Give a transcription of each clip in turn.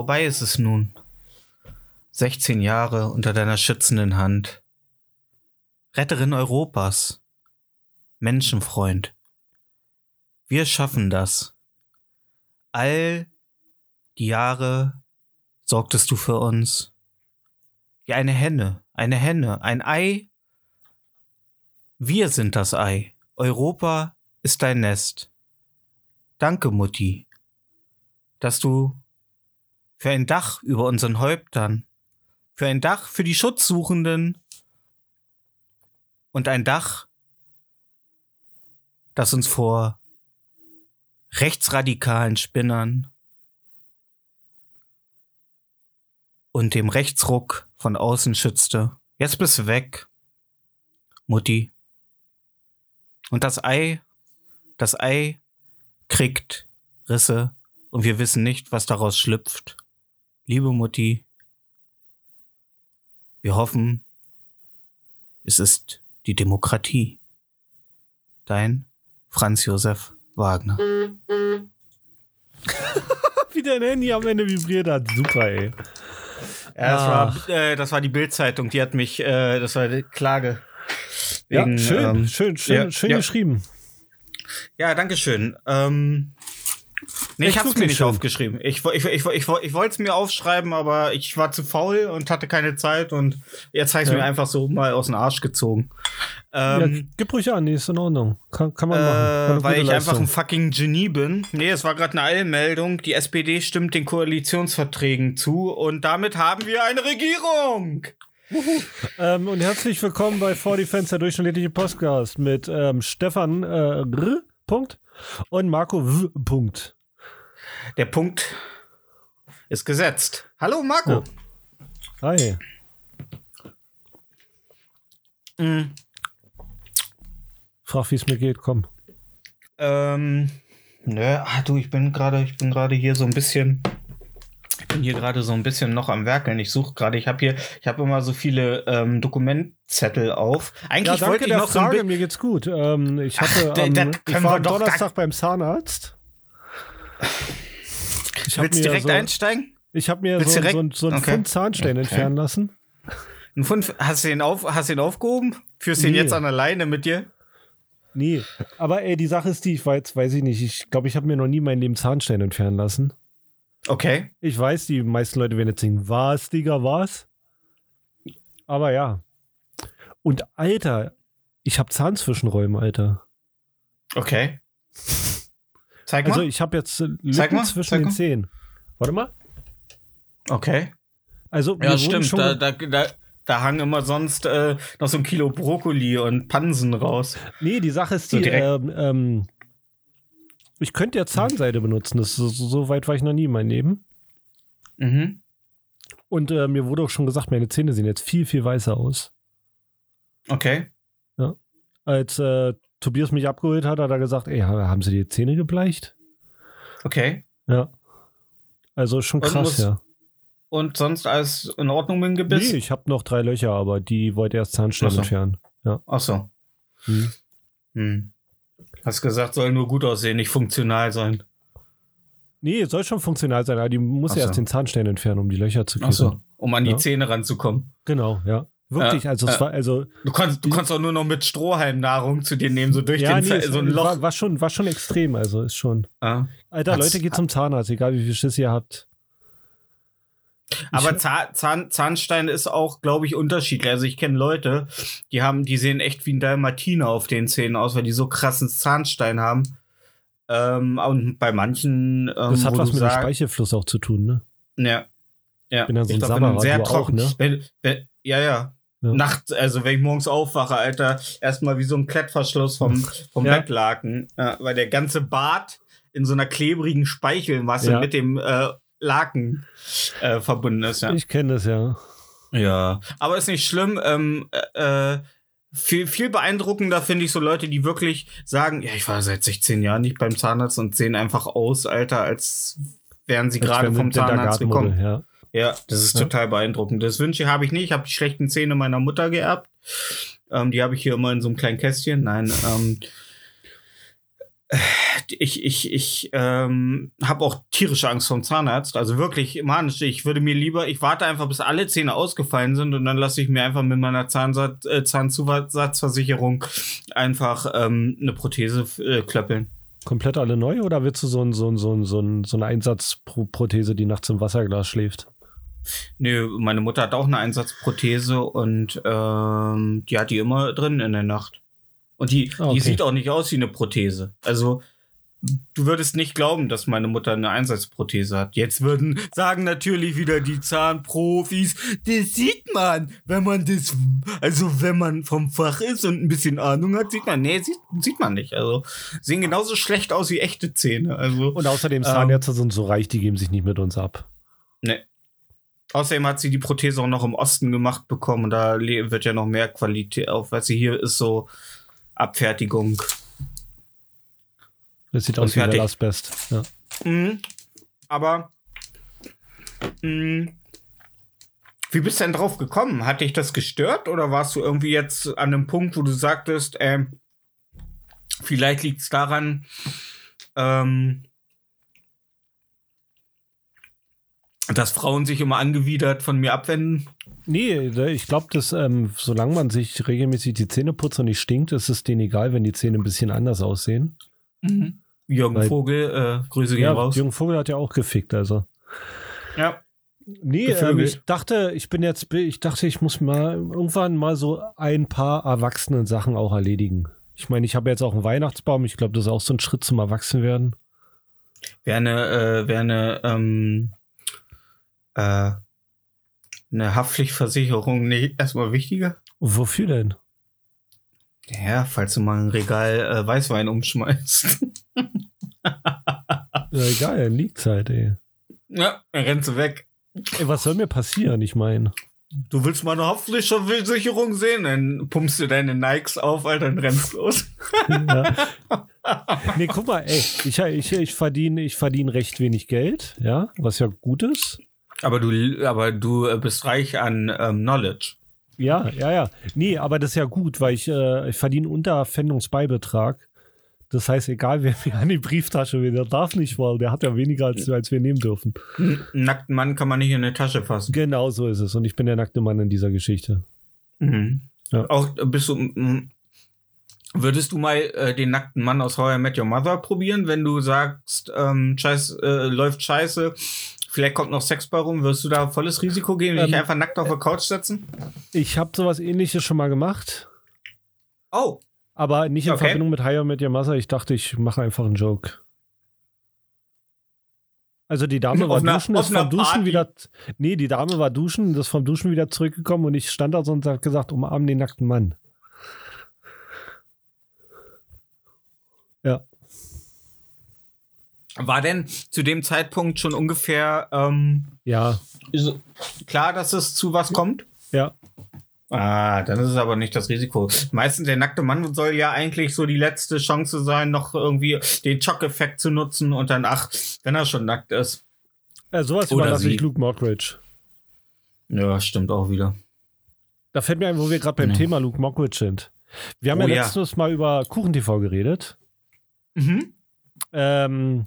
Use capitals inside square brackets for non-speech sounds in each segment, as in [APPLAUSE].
Vorbei ist es nun. 16 Jahre unter deiner schützenden Hand. Retterin Europas. Menschenfreund. Wir schaffen das. All die Jahre sorgtest du für uns. Wie eine Henne, eine Henne, ein Ei. Wir sind das Ei. Europa ist dein Nest. Danke, Mutti dass du für ein Dach über unseren Häuptern, für ein Dach für die Schutzsuchenden und ein Dach, das uns vor rechtsradikalen Spinnern und dem Rechtsruck von außen schützte. Jetzt bist du weg, Mutti. Und das Ei, das Ei kriegt Risse und wir wissen nicht, was daraus schlüpft. Liebe Mutti, wir hoffen, es ist die Demokratie. Dein Franz Josef Wagner. [LAUGHS] Wie dein Handy am Ende vibriert hat. Super, ey. Ja, das, war, äh, das war die Bildzeitung, die hat mich, äh, das war die Klage. Ja, Wegen, schön, ähm, schön, schön, ja, schön ja. geschrieben. Ja, danke schön. Ähm, nee, ich hab's mir nicht schön. aufgeschrieben. Ich, ich, ich, ich, ich wollte es mir aufschreiben, aber ich war zu faul und hatte keine Zeit und jetzt habe ich Ja. mir einfach so mal aus dem Arsch gezogen. ja, Ähm, gib ruhig an, nee, ist in Ordnung. Kann, kann man äh, machen. Weil ich einfach Leistung. ein fucking Genie bin. Nee, es war gerade eine Eilmeldung. Die SPD stimmt den Koalitionsverträgen zu und damit haben wir eine Regierung. ähm, Und herzlich willkommen bei 40 Fans, der durchschnittliche Podcast mit ähm, Stefan äh, R. Punkt und Marco W. Punkt. Der Punkt ist gesetzt. Hallo Marco. Hi. Mhm. Frag, wie es mir geht, komm. Ähm, nö, ah, du, ich bin gerade, ich bin gerade hier so ein bisschen, ich bin hier gerade so ein bisschen noch am Werkeln. Ich suche gerade, ich habe hier, ich habe immer so viele ähm, Dokumentzettel auf. Eigentlich Ja, wollte ich noch so ein Frage, mir geht's gut. Ähm, ich hatte, Ach, am, ich können war Donnerstag beim Zahnarzt. Ich Willst du mir direkt so, einsteigen? Ich habe mir Willst so, direkt- so, ein- so einen Okay. Pfund Zahnstein Okay. entfernen lassen. Ein Pfund, hast du den auf, hast du den aufgehoben? Führst du den Nee. jetzt an der Leine mit dir? Nee, aber ey, die Sache ist die, ich weiß, weiß ich nicht, ich glaube, ich habe mir noch nie mein Leben Zahnstein entfernen lassen. Okay. Ich weiß, die meisten Leute werden jetzt denken, was, Digga, was? Aber ja. Und Alter, ich habe Zahnzwischenräume, Alter. Okay. Zeig Also mal. ich habe jetzt äh, Zeig Lücken mal, zwischen zeig den mal. Zähnen. Warte mal. Okay. Also mir Ja, stimmt. schon Da, da, da, da hangen immer sonst äh, noch so ein Kilo Brokkoli und Pansen raus. Nee, die Sache ist So die, direkt- ähm, ähm, ich könnte ja Zahnseide benutzen. Das ist, so, so weit war ich noch nie in meinem Leben. Mhm. Und äh, mir wurde auch schon gesagt, meine Zähne sehen jetzt viel, viel weißer aus. Okay. Als äh, Tobias mich abgeholt hat, hat er gesagt, ey, haben sie die Zähne gebleicht? Okay. Ja. Also schon Und krass, muss- ja. und sonst alles in Ordnung mit dem Gebiss? Nee, ich habe noch drei Löcher, aber die wollte erst Zahnstein Ach so. entfernen. Ach so. Hm. Hm. Hast gesagt, soll nur gut aussehen, nicht funktional sein. Nee, soll schon funktional sein, aber die muss Ach erst so. den Zahnstein entfernen, um die Löcher zu Ach kriegen. so. Um an die Ja. Zähne ranzukommen. Genau, ja. Wirklich, also es war, also Du kannst, du kannst auch nur noch mit Strohhalmnahrung zu dir nehmen, so durch ja, den nee, so ein Loch. War, war schon, war schon extrem, also ist schon. Ja. Alter, Hat's- Leute, geht zum Zahnarzt, egal wie viel Schiss ihr habt. Aber Zahn, Zahn, Zahnstein ist auch, glaube ich, unterschiedlich. Also ich kenne Leute, die haben, die sehen echt wie ein Dalmatiner auf den Zähnen aus, weil die so krassen Zahnstein haben. Ähm, und bei manchen, ähm, Das hat was mit dem Speichelfluss auch zu tun, ne? Ja. Ja. Bin dann so ich glaub, wenn du sehr du auch, trocken, ne? wenn, wenn, ja, ja. Ja. Nachts, also wenn ich morgens aufwache, Alter, erstmal wie so ein Klettverschluss vom, [LAUGHS] vom Ja. Bettlaken, ja, weil der ganze Bart in so einer klebrigen Speichelmasse Ja. mit dem äh, Laken äh, verbunden ist. Ja. Ich kenne das ja. Ja, aber ist nicht schlimm. Ähm, äh, viel, viel beeindruckender finde ich so Leute, die wirklich sagen, ja, ich war seit 16 Jahren nicht beim Zahnarzt und sehen einfach aus, Alter, als wären sie gerade vom Zahnarzt gekommen. Ja. Ja, das ist Ja. total beeindruckend. Das Wünsche habe ich nicht. Ich habe die schlechten Zähne meiner Mutter geerbt. Ähm, die habe ich hier immer in so einem kleinen Kästchen. Nein, ähm, ich, ich, ich ähm, habe auch tierische Angst vom Zahnarzt. Also wirklich, manisch. Ich würde mir lieber, ich warte einfach, bis alle Zähne ausgefallen sind und dann lasse ich mir einfach mit meiner Zahnsatz, äh, Zahnzusatzversicherung einfach ähm, eine Prothese äh, klöppeln. Komplett alle neu oder willst du so, ein, so, ein, so, ein, so, ein, so eine Einsatzprothese, die nachts im Wasserglas schläft? Nö, meine Mutter hat auch eine Einsatzprothese und ähm, die hat die immer drin in der Nacht. Und die, Ah, okay. die sieht auch nicht aus wie eine Prothese. Also, du würdest nicht glauben, dass meine Mutter eine Einsatzprothese hat. Jetzt würden sagen natürlich wieder die Zahnprofis, das sieht man, wenn man das, also wenn man vom Fach ist und ein bisschen Ahnung hat, sieht man. Nee, sieht, sieht man nicht. Also, sehen genauso schlecht aus wie echte Zähne. Also, Und außerdem, Ähm. Zahnärzte sind so reich, die geben sich nicht mit uns ab. Ne. Außerdem hat sie die Prothese auch noch im Osten gemacht bekommen. Und da wird ja noch mehr Qualität auf. Was sie hier ist so Abfertigung. Das sieht aus wie fertig. Asbest. Ja. Mhm. Aber mhm. wie bist du denn drauf gekommen? Hat dich das gestört oder warst du irgendwie jetzt an einem Punkt, wo du sagtest, ähm, vielleicht liegt es daran, ähm, dass Frauen sich immer angewidert von mir abwenden? Nee, ich glaube, dass ähm, solange man sich regelmäßig die Zähne putzt und nicht stinkt, ist es denen egal, wenn die Zähne ein bisschen anders aussehen. Jürgen Weil- Vogel, äh, Grüße gehen Ja, raus. Jürgen Vogel hat ja auch gefickt, also. Ja. Nee, ähm, ich dachte, ich bin jetzt, ich dachte, ich muss mal irgendwann mal so ein paar erwachsenen Sachen auch erledigen. Ich meine, ich habe jetzt auch einen Weihnachtsbaum. Ich glaube, das ist auch so ein Schritt zum Erwachsenwerden. Wäre eine, äh, wäre eine, ähm, äh, eine Haftpflichtversicherung nicht erstmal wichtiger? Wofür denn? Ja, falls du mal ein Regal äh, Weißwein umschmeißt. [LAUGHS] Ja, egal, dann liegt's halt, ey. ja, dann rennst du weg. ey. Was soll mir passieren? Ich meine. Du willst mal eine Haftpflichtversicherung sehen, dann pumpst du deine Nikes auf, Alter, und rennst los. Ja. [LAUGHS] Nee, guck mal, ey, ich, ich, ich verdiene ich verdien recht wenig Geld, ja, was ja gut ist. Aber du, aber du äh, bist reich an ähm, Knowledge. Ja, ja, ja. Nee, aber das ist ja gut, weil ich, äh, ich verdiene unter Pfändungsbeibetrag. Das heißt, egal wer mir an die Brieftasche will, der darf nicht, weil der hat ja weniger, als, als wir nehmen dürfen. Einen nackten Mann kann man nicht in eine Tasche fassen. Genau so ist es. Und ich bin der nackte Mann in dieser Geschichte. Mhm. Ja. Auch äh, bist du. Würdest du mal äh, den nackten Mann aus How I Met Your Mother probieren, wenn du sagst, ähm, Scheiß, äh, läuft scheiße, vielleicht kommt noch Sex bei rum, wirst du da volles Risiko gehen und Ähm, dich einfach nackt auf der Couch setzen? Ich habe sowas ähnliches schon mal gemacht, Oh, aber nicht in Okay. Verbindung mit mit Your Mother. Ich dachte, ich mache einfach einen Joke. Also die Dame war einer- duschen, ist vom Duschen Party? wieder. Nee, die Dame war duschen, ist vom Duschen wieder zurückgekommen und ich stand da und hat gesagt, umarm den nackten Mann. Ja. War denn zu dem Zeitpunkt schon ungefähr ähm, Ja, ist klar, dass es zu was kommt? ja. Ah, dann ist es aber nicht das Risiko. Meistens der nackte Mann soll ja eigentlich so die letzte Chance sein, noch irgendwie den Schock-Effekt zu nutzen und dann, ach, wenn er schon nackt ist. Äh, sowas überlasse ich Luke Mockridge. Ja, stimmt auch wieder. Da fällt mir ein, wo wir gerade beim Ja. Thema Luke Mockridge sind. Wir haben Oh ja ja. letztes Mal über KuchenTV geredet. Mhm. Ähm,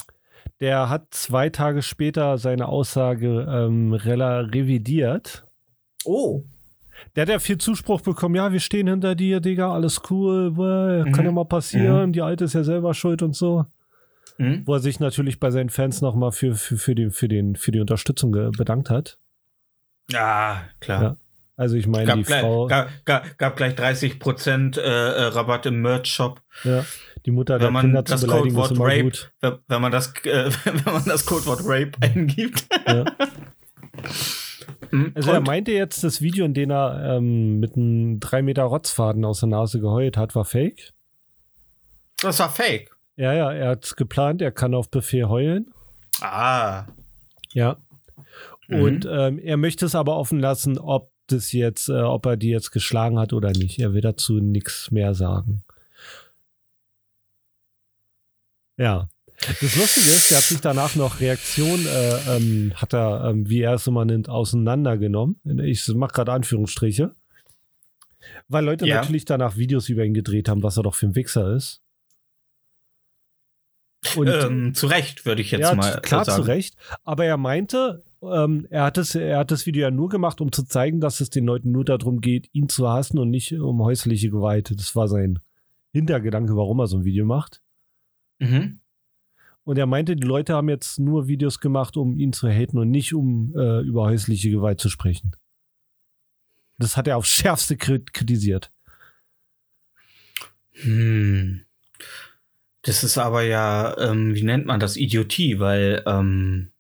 der hat zwei Tage später seine Aussage ähm, rela revidiert. Oh. Der hat ja viel Zuspruch bekommen. Ja, wir stehen hinter dir, Digga, alles cool. Bäh, Kann Mhm. ja mal passieren. Die Alte ist ja selber schuld und so. Mhm. Wo er sich natürlich bei seinen Fans nochmal für, für, für, die, für, den, für die Unterstützung bedankt hat. Ja, klar. Ja. Also ich meine, Gab, die gleich, Frau, gab, gab, gab gleich 30% äh, äh, Rabatt im Merch-Shop. ja, die Mutter der Wenn Kinder zu das beleidigen, ist Codewort immer Rape, gut. wenn, wenn man das, äh, [LAUGHS] wenn man das Codewort Rape eingibt. Ja. [LAUGHS] Also er Und? meinte jetzt, das Video, in dem er ähm, mit einem 3 Meter Rotzfaden aus der Nase geheult hat, war fake. das war Fake. Ja, ja, er hat geplant, er kann auf Befehl heulen. Ah. Ja. Mhm. Und ähm, er möchte es aber offen lassen, ob das jetzt, äh, ob er die jetzt geschlagen hat oder nicht. Er will dazu nichts mehr sagen. Ja. Das Lustige ist, er hat sich danach noch Reaktion, äh, ähm, hat er, ähm, wie er es immer nennt, auseinandergenommen. Ich mache gerade Anführungsstriche. Weil Leute Ja. natürlich danach Videos über ihn gedreht haben, was er doch für ein Wichser ist. Und ähm, zu Recht, würde ich jetzt ja, mal klar sagen. zu Recht. Aber er meinte, ähm, er, hat es, er hat das Video ja nur gemacht, um zu zeigen, dass es den Leuten nur darum geht, ihn zu hassen und nicht um häusliche Gewalt. Das war sein Hintergedanke, warum er so ein Video macht. Mhm. Und er meinte, die Leute haben jetzt nur Videos gemacht, um ihn zu haten und nicht um äh, über häusliche Gewalt zu sprechen. Das hat er aufs [LAUGHS] Schärfste kri- kritisiert. Hm. Das ist aber ja, ähm, wie nennt man das, Idiotie, weil ähm,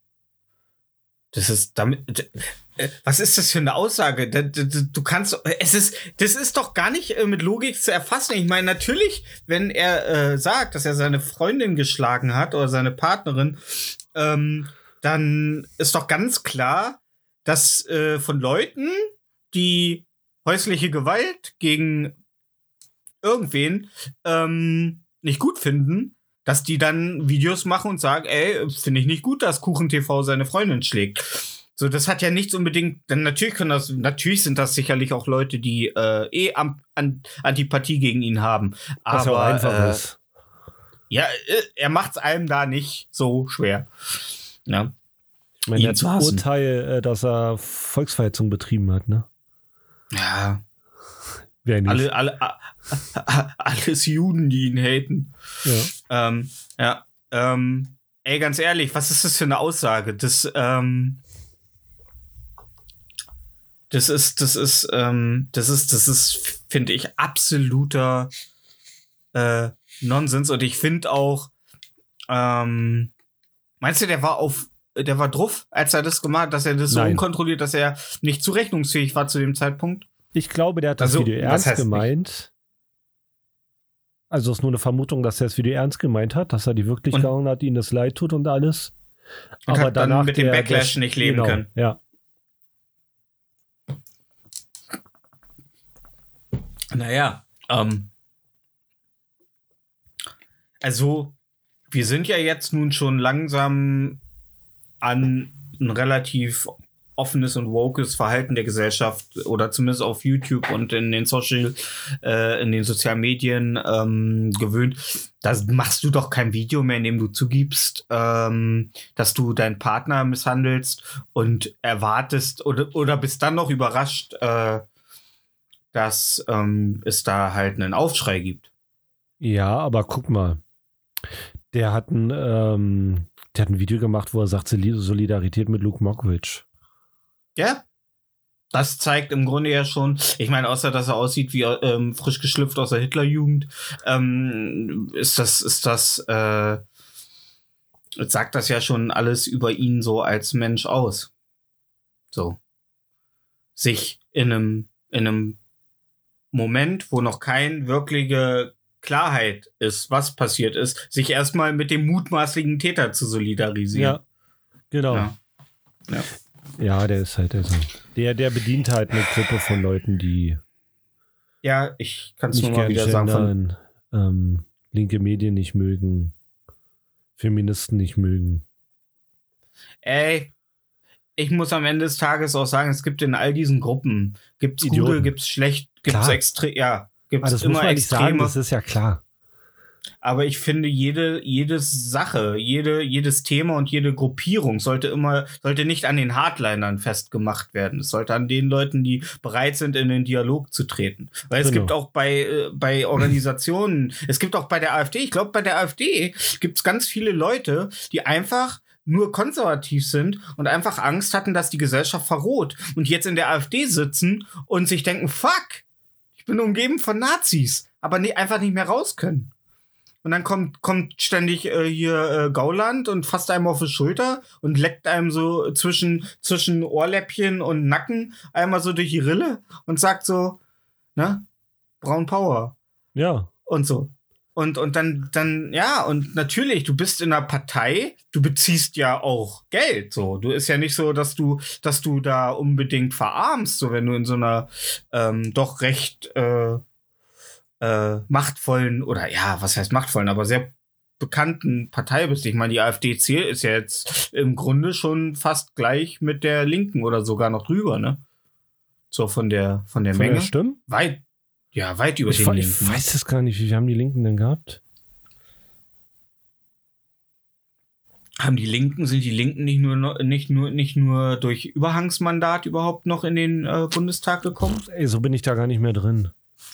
das ist damit. Äh, Was ist das für eine Aussage? Du kannst, es ist, das ist doch gar nicht äh, mit Logik zu erfassen. Ich meine, natürlich, wenn er äh, sagt, dass er seine Freundin geschlagen hat oder seine Partnerin, ähm, dann ist doch ganz klar, dass äh, von Leuten, die häusliche Gewalt gegen irgendwen ähm, nicht gut finden, dass die dann Videos machen und sagen, ey, finde ich nicht gut, dass KuchenTV seine Freundin schlägt. So, das hat ja nichts unbedingt, denn natürlich können das, natürlich sind das sicherlich auch Leute, die äh, eh am, an, Antipathie gegen ihn haben. Was ja auch Aber einfach äh, ist. ja, äh, er macht es einem da nicht so schwer. Ja. Ich meine, er hat. Urteil, dass er Volksverhetzung betrieben hat, ne? Ja, Wer nicht. alle, alle, alles Juden, die ihn haten. ja. Ähm, ja, ähm, ey, ganz ehrlich, was ist das für eine Aussage? Das, ähm, das ist, das ist, ähm, das ist, das ist, finde ich, absoluter äh, Nonsens. Und ich finde auch, ähm, meinst du, der war auf, der war drauf, als er das gemacht hat, dass er das so Nein. unkontrolliert, dass er nicht zurechnungsfähig war zu dem Zeitpunkt? Ich glaube, der hat das Also, Video ernst heißt nicht? gemeint. Also es ist nur eine Vermutung, dass er das Video ernst gemeint hat, dass er die wirklich gehauen hat, ihnen das leid tut und alles. Und hat dann mit dem der- Backlash der- nicht leben genau, können. Ja, Naja, ähm. Also, wir sind ja jetzt nun schon langsam an ein relativ offenes und wokes Verhalten der Gesellschaft oder zumindest auf YouTube und in den Social, äh, in den sozialen Medien ähm, gewöhnt. Da machst du doch kein Video mehr, in dem du zugibst, ähm, dass du deinen Partner misshandelst und erwartest oder, oder bist dann noch überrascht, äh, dass ähm, es da halt einen Aufschrei gibt. ja, aber guck mal. Der hat ein, ähm, der hat ein Video gemacht, wo er sagt, Soli- Solidarität mit Luke Mockridge. Ja. Das zeigt im Grunde ja schon, ich meine, außer dass er aussieht wie ähm, frisch geschlüpft aus der Hitlerjugend, ähm, ist das, ist das, äh, sagt das ja schon alles über ihn so als Mensch aus. So. Sich in einem, in einem Moment, wo noch kein wirkliche Klarheit ist, was passiert ist, sich erstmal mit dem mutmaßlichen Täter zu solidarisieren. Ja, genau. Ja. Ja, der ist halt also, der, der bedient halt eine Gruppe von Leuten, die Ja, ich kann es nicht nur mal gerne wieder sagen. Von, gendern, ähm, linke Medien nicht mögen, Feministen nicht mögen. ey, ich muss am Ende des Tages auch sagen, es gibt in all diesen Gruppen, gibt's gute, Idioten. gibt's schlecht, gibt's extrem, ja, gibt's Aber das muss immer man nicht sagen, extreme. das ist ja klar. Aber ich finde, jede, jede Sache, jede, jedes Thema und jede Gruppierung sollte immer, sollte nicht an den Hardlinern festgemacht werden. Es sollte an den Leuten, die bereit sind, in den Dialog zu treten. Weil es Genau. gibt auch bei, äh, bei Organisationen, es gibt auch bei der AfD, ich glaube, bei der AfD gibt es ganz viele Leute, die einfach nur konservativ sind und einfach Angst hatten, dass die Gesellschaft verroht und jetzt in der AfD sitzen und sich denken, fuck, ich bin umgeben von Nazis, aber nee, einfach nicht mehr raus können. Und dann kommt, kommt ständig äh, hier äh, Gauland und fasst einem auf die Schulter und leckt einem so zwischen, zwischen Ohrläppchen und Nacken einmal so durch die Rille und sagt so, ne, Braun Power Ja. und so. Und, und dann, dann, ja, und natürlich, du bist in einer Partei, du beziehst ja auch Geld, so. Du ist ja nicht so, dass du, dass du da unbedingt verarmst, so wenn du in so einer ähm, doch recht äh, äh, machtvollen oder ja, was heißt machtvollen, aber sehr bekannten Partei bist. Ich meine, die AfD zählt ist ja jetzt im Grunde schon fast gleich mit der Linken oder sogar noch drüber, ne? So von der von der Von Menge. der Stimmen? weit, ja, weit über Ich, den we- ich Linken. weiß es gar nicht. Wie viel haben die Linken denn gehabt? Haben die Linken, sind die Linken nicht nur, nicht nur, nicht nur durch Überhangsmandat überhaupt noch in den äh, Bundestag gekommen? Ey, so bin ich da gar nicht mehr drin.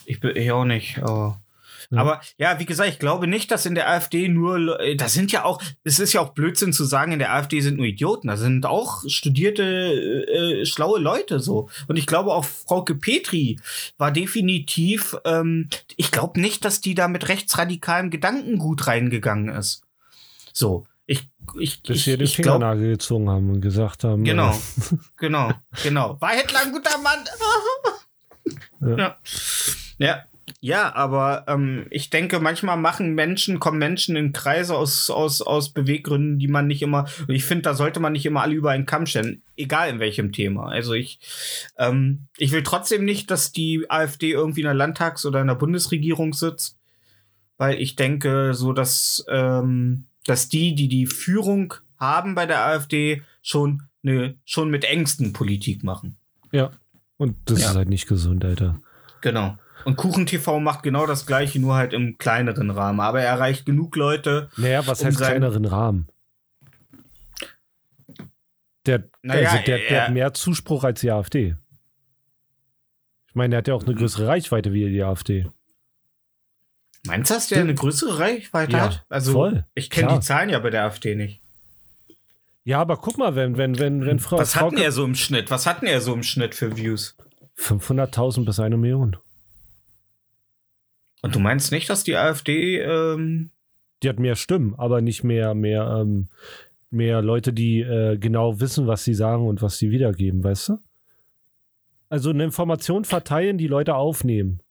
Ich, bin- ich auch nicht. Aber, Ja. aber ja, wie gesagt, ich glaube nicht, dass in der AfD nur, äh, das sind ja auch, es ist ja auch Blödsinn zu sagen, in der AfD sind nur Idioten. Da sind auch studierte, äh, schlaue Leute so. Und ich glaube auch Frauke Petri war definitiv, ähm, ich glaube nicht, dass die da mit rechtsradikalem Gedankengut reingegangen ist. So. Ich, ich, Bis wir den ich glaub, Fingernagel gezogen haben und gesagt haben. Genau, äh, [LAUGHS] genau, genau. War Hitler ein guter Mann? Ja. ja. ja. Ja, aber ähm, ich denke, manchmal machen Menschen, kommen Menschen in Kreise aus, aus, aus Beweggründen, die man nicht immer, und ich finde, da sollte man nicht immer alle über einen Kamm stellen, egal in welchem Thema. Also ich, ähm, ich will trotzdem nicht, dass die AfD irgendwie in der Landtags- oder in der Bundesregierung sitzt, weil ich denke, so dass, ähm, dass die, die die Führung haben bei der AfD, schon, ne, schon mit Ängsten Politik machen. ja. Und das Ja. ist halt nicht gesund, Alter. Genau. Und KuchenTV macht genau das gleiche, nur halt im kleineren Rahmen. Aber er erreicht genug Leute. Naja, was Um heißt kleineren Rahmen? Der, Naja, also der, der er- hat mehr Zuspruch als die AfD. Ich meine, der hat ja auch eine größere Reichweite wie die AfD. Meinst du, dass der eine größere Reichweite Ja, hat? Also, voll, ich kenne die Zahlen ja bei der AfD nicht. Ja, aber guck mal, wenn, wenn, wenn, wenn Frau. Was Frau hatten er so im Schnitt? Was hatten er so im Schnitt für Views? 500.000 bis eine Million. Und du meinst nicht, dass die AfD, ähm, Die hat mehr Stimmen, aber nicht mehr, mehr, ähm, mehr Leute, die äh, genau wissen, was sie sagen und was sie wiedergeben, weißt du? Also eine Information verteilen, die Leute aufnehmen.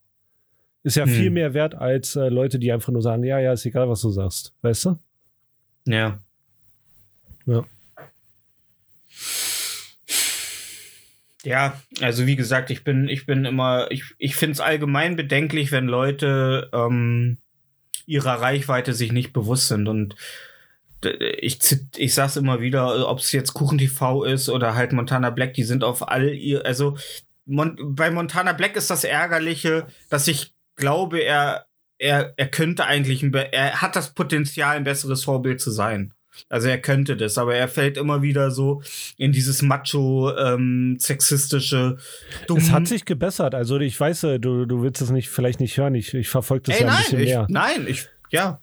Ist ja Hm. viel mehr wert als äh, Leute, die einfach nur sagen, ja, ja, ist egal, was du sagst. Weißt du? ja. Ja. Ja, also wie gesagt, ich bin, ich bin immer, ich, ich finde es allgemein bedenklich, wenn Leute ähm, ihrer Reichweite sich nicht bewusst sind. Und ich, ich sag's immer wieder, ob es jetzt KuchenTV ist oder halt Montana Black, die sind auf all ihr, also Mon bei Montana Black ist das Ärgerliche, dass ich glaube, er, er, er könnte eigentlich, ein er hat das Potenzial, ein besseres Vorbild zu sein. Also er könnte das, aber er fällt immer wieder so in dieses macho, ähm, sexistische, dumm. Es hat sich gebessert. Also ich weiß, äh, du, du willst es nicht, vielleicht nicht hören. Ich, ich verfolge das Ey, ja ein nein, bisschen ich, mehr. nein, ich, ja.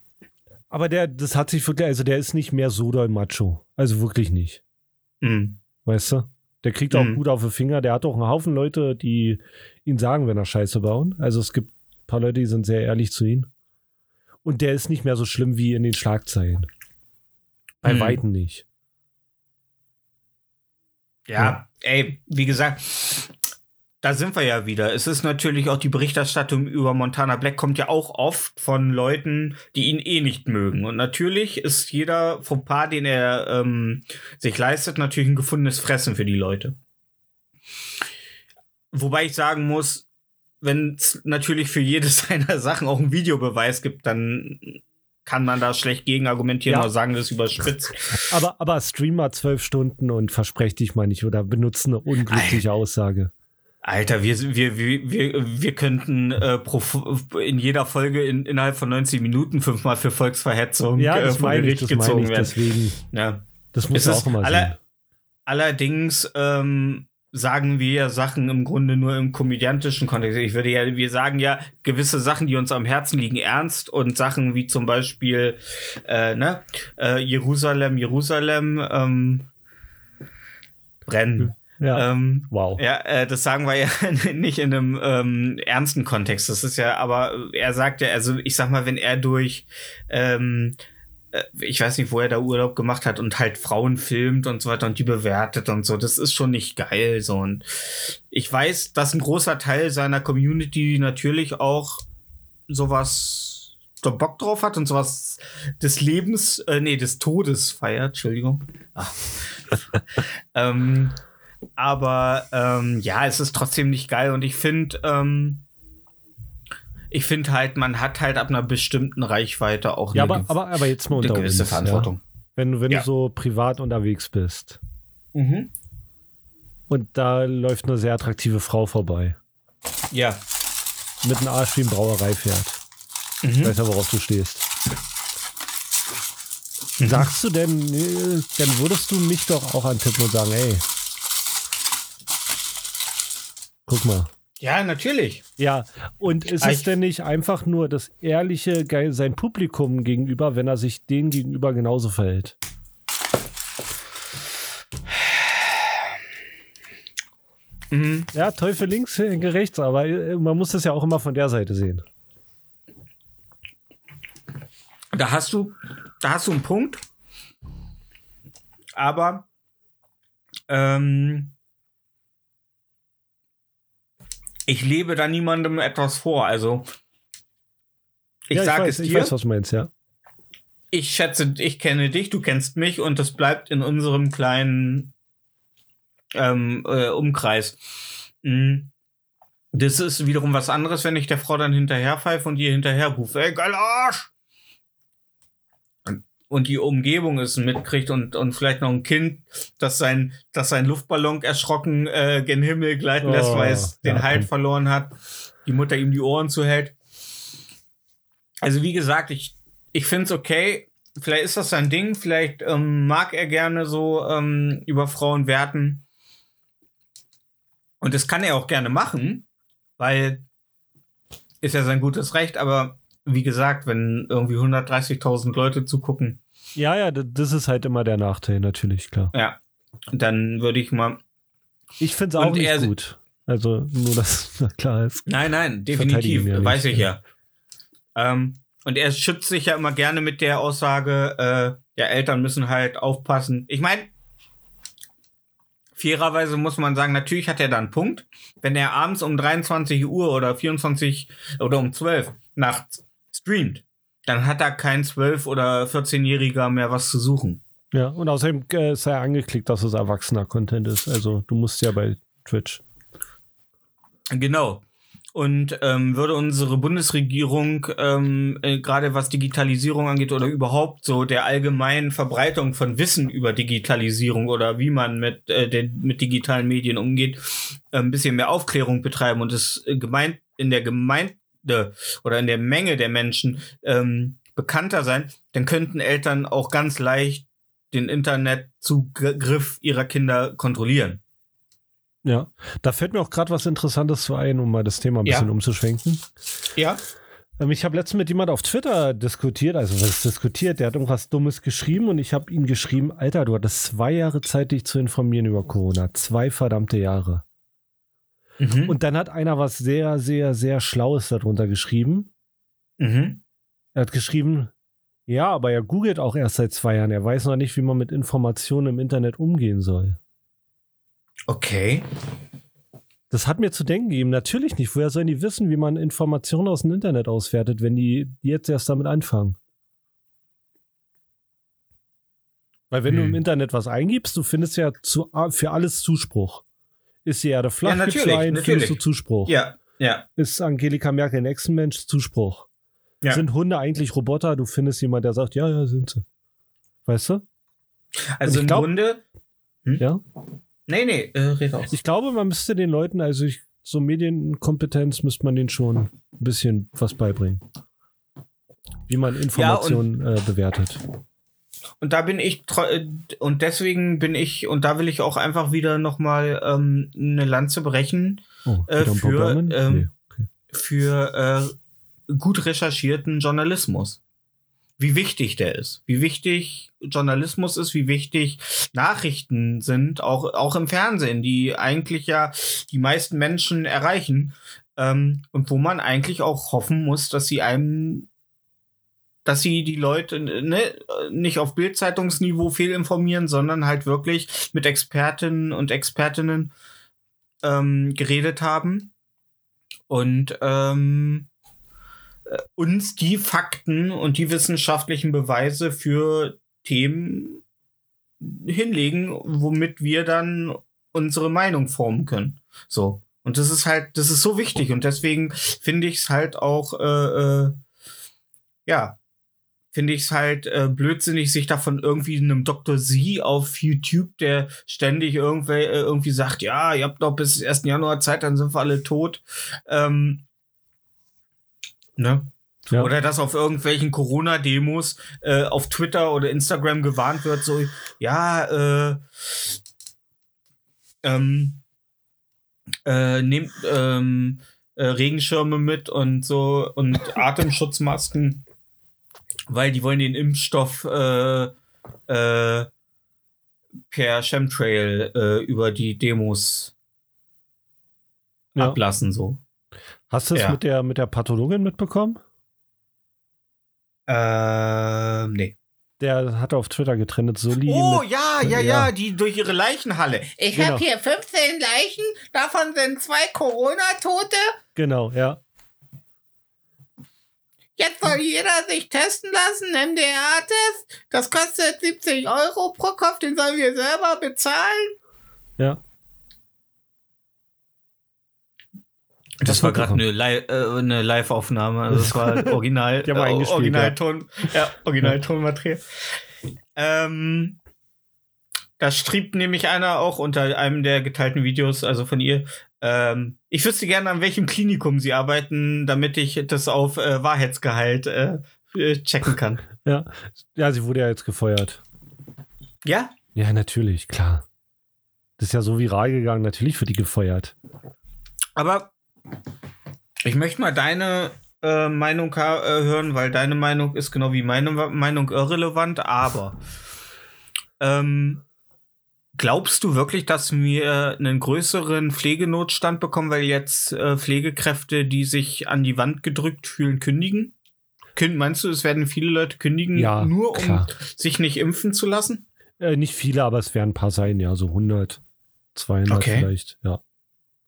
Aber der, das hat sich wirklich, also der ist nicht mehr so doll macho. Also wirklich nicht. Hm. Weißt du? Der kriegt auch Mhm. gut auf den Finger. Der hat auch einen Haufen Leute, die ihn sagen, wenn er Scheiße bauen. Also es gibt ein paar Leute, die sind sehr ehrlich zu ihm. Und der ist nicht mehr so schlimm wie in den Schlagzeilen. Bei Mhm. Weitem nicht. Ja, ey, wie gesagt, da sind wir ja wieder. Es ist natürlich auch die Berichterstattung über Montana Black kommt ja auch oft von Leuten, die ihn eh nicht mögen. Und natürlich ist jeder Fauxpas, den er ähm, sich leistet, natürlich ein gefundenes Fressen für die Leute. Wobei ich sagen muss, wenn es natürlich für jede [LAUGHS] seiner Sachen auch einen Videobeweis gibt, dann kann man da schlecht gegen argumentieren Ja. oder sagen, das ist überspitzt. [LAUGHS] Aber, aber stream mal zwölf Stunden und versprech dich mal nicht oder benutze eine unglückliche Aussage. Alter, wir, wir, wir, wir, wir könnten äh, pro, in jeder Folge in, innerhalb von 90 Minuten fünfmal für Volksverhetzung Ja, äh, das vor meine ich, Gericht meine gezogen ich. werden. Deswegen, Ja. das muss Es auch immer aller- sein. Allerdings ähm, sagen wir ja Sachen im Grunde nur im komödiantischen Kontext. Ich würde ja, wir sagen ja gewisse Sachen, die uns am Herzen liegen, ernst und Sachen wie zum Beispiel äh, ne, äh, Jerusalem, Jerusalem ähm, brennen. Ja. Ähm, wow. ja, äh, das sagen wir ja [LAUGHS] nicht in einem ähm, ernsten Kontext. Das ist ja, aber er sagt ja, also ich sag mal, wenn er durch, ähm, äh, ich weiß nicht, wo er da Urlaub gemacht hat und halt Frauen filmt und so weiter und die bewertet und so, das ist schon nicht geil. So und ich weiß, dass ein großer Teil seiner Community natürlich auch sowas so Bock drauf hat und sowas des Lebens, äh, nee, des Todes feiert, Entschuldigung. Ah. [LAUGHS] ähm, aber ähm, ja, es ist trotzdem nicht geil und ich finde, ähm, ich finde halt, man hat halt ab einer bestimmten Reichweite auch Ja, eine, aber, aber, aber jetzt mal unter gewisse uns, Verantwortung. Ja? Wenn, du- wenn Ja. du so privat unterwegs bist Mhm. und da läuft eine sehr attraktive Frau vorbei Ja. mit einem Arsch wie ein Brauerei fährt. Ich Mhm. weiß ja, worauf du stehst. Sagst du denn, äh, dann würdest du mich doch auch antippen und sagen, ey, guck mal. Ja, natürlich. Ja, und ist Ah, es ich- denn nicht einfach nur das ehrliche sein Publikum gegenüber, wenn er sich denen gegenüber genauso verhält? Mhm. Ja, Teufel links, Henke rechts, aber äh, man muss das ja auch immer von der Seite sehen. Da hast du, da hast du einen Punkt. Aber ähm, ich lebe da niemandem etwas vor. Also ich ja, sage es ich dir. weiß, was du meinst, ja. ich schätze, ich kenne dich, du kennst mich und das bleibt in unserem kleinen ähm, äh, Umkreis. Mm. Das ist wiederum was anderes, wenn ich der Frau dann hinterher pfeife und ihr hinterher rufe, ey, geil Arsch! Und die Umgebung es mitkriegt und, und vielleicht noch ein Kind, das sein, das sein Luftballon erschrocken äh, gen Himmel gleiten lässt, Oh, weil es den ja, Halt komm. verloren hat, die Mutter ihm die Ohren zuhält. Also wie gesagt, ich, ich finde es okay. Vielleicht ist das sein Ding. Vielleicht ähm, mag er gerne so ähm, über Frauen werten. Und das kann er auch gerne machen, weil ist ja sein gutes Recht. Aber wie gesagt, wenn irgendwie 130.000 Leute zugucken, Ja, ja, das ist halt immer der Nachteil, natürlich, klar. ja, dann würde ich mal. Ich finde es auch nicht er- gut. Also, nur, dass [LAUGHS] das klar ist. Nein, nein, definitiv, ja weiß ich ja. ja. Ähm, und er schützt sich ja immer gerne mit der Aussage, äh, ja, Eltern müssen halt aufpassen. Ich meine, fairerweise muss man sagen, natürlich hat er da einen Punkt. Wenn er abends um 23 Uhr oder 24 oder um 12 nachts streamt, dann hat da kein 12- oder 14-Jähriger mehr was zu suchen. Ja, und außerdem äh, ja angeklickt, dass es erwachsener Content ist. Also, du musst ja bei Twitch. Genau. Und ähm, würde unsere Bundesregierung ähm, äh, gerade was Digitalisierung angeht oder überhaupt so der allgemeinen Verbreitung von Wissen über Digitalisierung oder wie man mit, äh, den, mit digitalen Medien umgeht, äh, ein bisschen mehr Aufklärung betreiben und es äh, gemeint in der Gemeinde oder in der Menge der Menschen ähm, bekannter sein, dann könnten Eltern auch ganz leicht den Internetzugriff ihrer Kinder kontrollieren. Ja, da fällt mir auch gerade was Interessantes zu ein, um mal das Thema ein Ja. bisschen umzuschwenken. Ja. Ähm, Ich habe letztens mit jemand auf Twitter diskutiert, also was diskutiert, der hat irgendwas Dummes geschrieben und ich habe ihm geschrieben, Alter, du hattest zwei Jahre Zeit, dich zu informieren über Corona. Zwei verdammte Jahre. Mhm. Und dann hat einer was sehr, sehr, sehr Schlaues darunter geschrieben. mhm. Er hat geschrieben, ja, aber er googelt auch erst seit zwei Jahren. Er weiß noch nicht, wie man mit Informationen im Internet umgehen soll. Okay. Das hat mir zu denken gegeben. Natürlich nicht. Woher sollen die wissen, wie man Informationen aus dem Internet auswertet, wenn die jetzt erst damit anfangen? Weil wenn du Hm. im Internet was eingibst, du findest ja zu, für alles Zuspruch. Ist die Erde flach, Ja, natürlich, natürlich. findest du Zuspruch. Ja, ja, Ist Angelika Merkel ein Echsenmensch, Zuspruch. Ja. Sind Hunde eigentlich Roboter? Du findest jemand, der sagt, ja, ja, sind sie. Weißt du? Also glaub- Hunde. Ja. Nee, nee, äh, red aus. Ich glaube, man müsste den Leuten, also ich, so Medienkompetenz müsste man denen schon ein bisschen was beibringen. Wie man Informationen äh, bewertet. Und da bin ich und deswegen bin ich und da will ich auch einfach wieder noch mal ähm, eine Lanze brechen Oh, Äh, für, ähm, nee. okay. für äh, gut recherchierten Journalismus. Wie wichtig der ist, wie wichtig Journalismus ist, wie wichtig Nachrichten sind, auch, auch im Fernsehen, die eigentlich ja die meisten Menschen erreichen ähm, und wo man eigentlich auch hoffen muss, dass sie einem, dass sie die Leute ne, nicht auf Bildzeitungsniveau fehlinformieren, sondern halt wirklich mit Expertinnen und Expertinnen ähm, geredet haben und ähm, äh, uns die Fakten und die wissenschaftlichen Beweise für Themen hinlegen, womit wir dann unsere Meinung formen können. So. Und das ist halt, das ist so wichtig und deswegen finde ich es halt auch, äh, äh, ja, finde ich es halt äh, blödsinnig, sich davon irgendwie einem Dr. Z auf YouTube, der ständig irgendwie, äh, irgendwie sagt, ja, ihr habt noch bis 1. Januar Zeit, dann sind wir alle tot. Ähm, ne? Ja. Oder dass auf irgendwelchen Corona-Demos äh, auf Twitter oder Instagram gewarnt wird, so, ja, äh, ähm, äh, nehmt ähm, äh, Regenschirme mit und so und [LAUGHS] Atemschutzmasken, weil die wollen den Impfstoff äh, äh, per Chemtrail äh, über die Demos Ja. ablassen, so. Hast du es Ja. mit, der, mit der Pathologin mitbekommen? Ähm, nee. Der hat auf Twitter getrennt, Soli. Oh mit, ja, ja, Ja. ja, die durch ihre Leichenhalle. Ich Genau. habe hier 15 Leichen, davon sind zwei Corona-Tote. Genau, ja. Jetzt soll jeder sich testen lassen, MDR-Test. Das kostet 70 Euro pro Kopf, den sollen wir selber bezahlen. Ja. Das Was war gerade eine, Li äh, eine Live-Aufnahme. Also [LAUGHS] das war original, Die haben wir äh, eingespielt, Originalton, ja, Originaltonmaterial. [LAUGHS] ähm, da schrieb nämlich einer auch unter einem der geteilten Videos, also von ihr, ähm, ich wüsste gerne, an welchem Klinikum sie arbeiten, damit ich das auf äh, Wahrheitsgehalt äh, äh, checken kann. [LAUGHS] Ja. Ja, sie wurde ja jetzt gefeuert. Ja? Ja, natürlich, klar. Das ist ja so viral gegangen, natürlich wird die gefeuert. Aber ich möchte mal deine äh, Meinung äh, hören, weil deine Meinung ist genau wie meine Meinung irrelevant. Aber ähm, glaubst du wirklich, dass wir einen größeren Pflegenotstand bekommen, weil jetzt äh, Pflegekräfte, die sich an die Wand gedrückt fühlen, kündigen? Kün meinst du, es werden viele Leute kündigen, Ja, nur um klar. sich nicht impfen zu lassen? Äh, nicht viele, aber es werden ein paar sein, ja, so 100, 200 Okay. vielleicht, ja.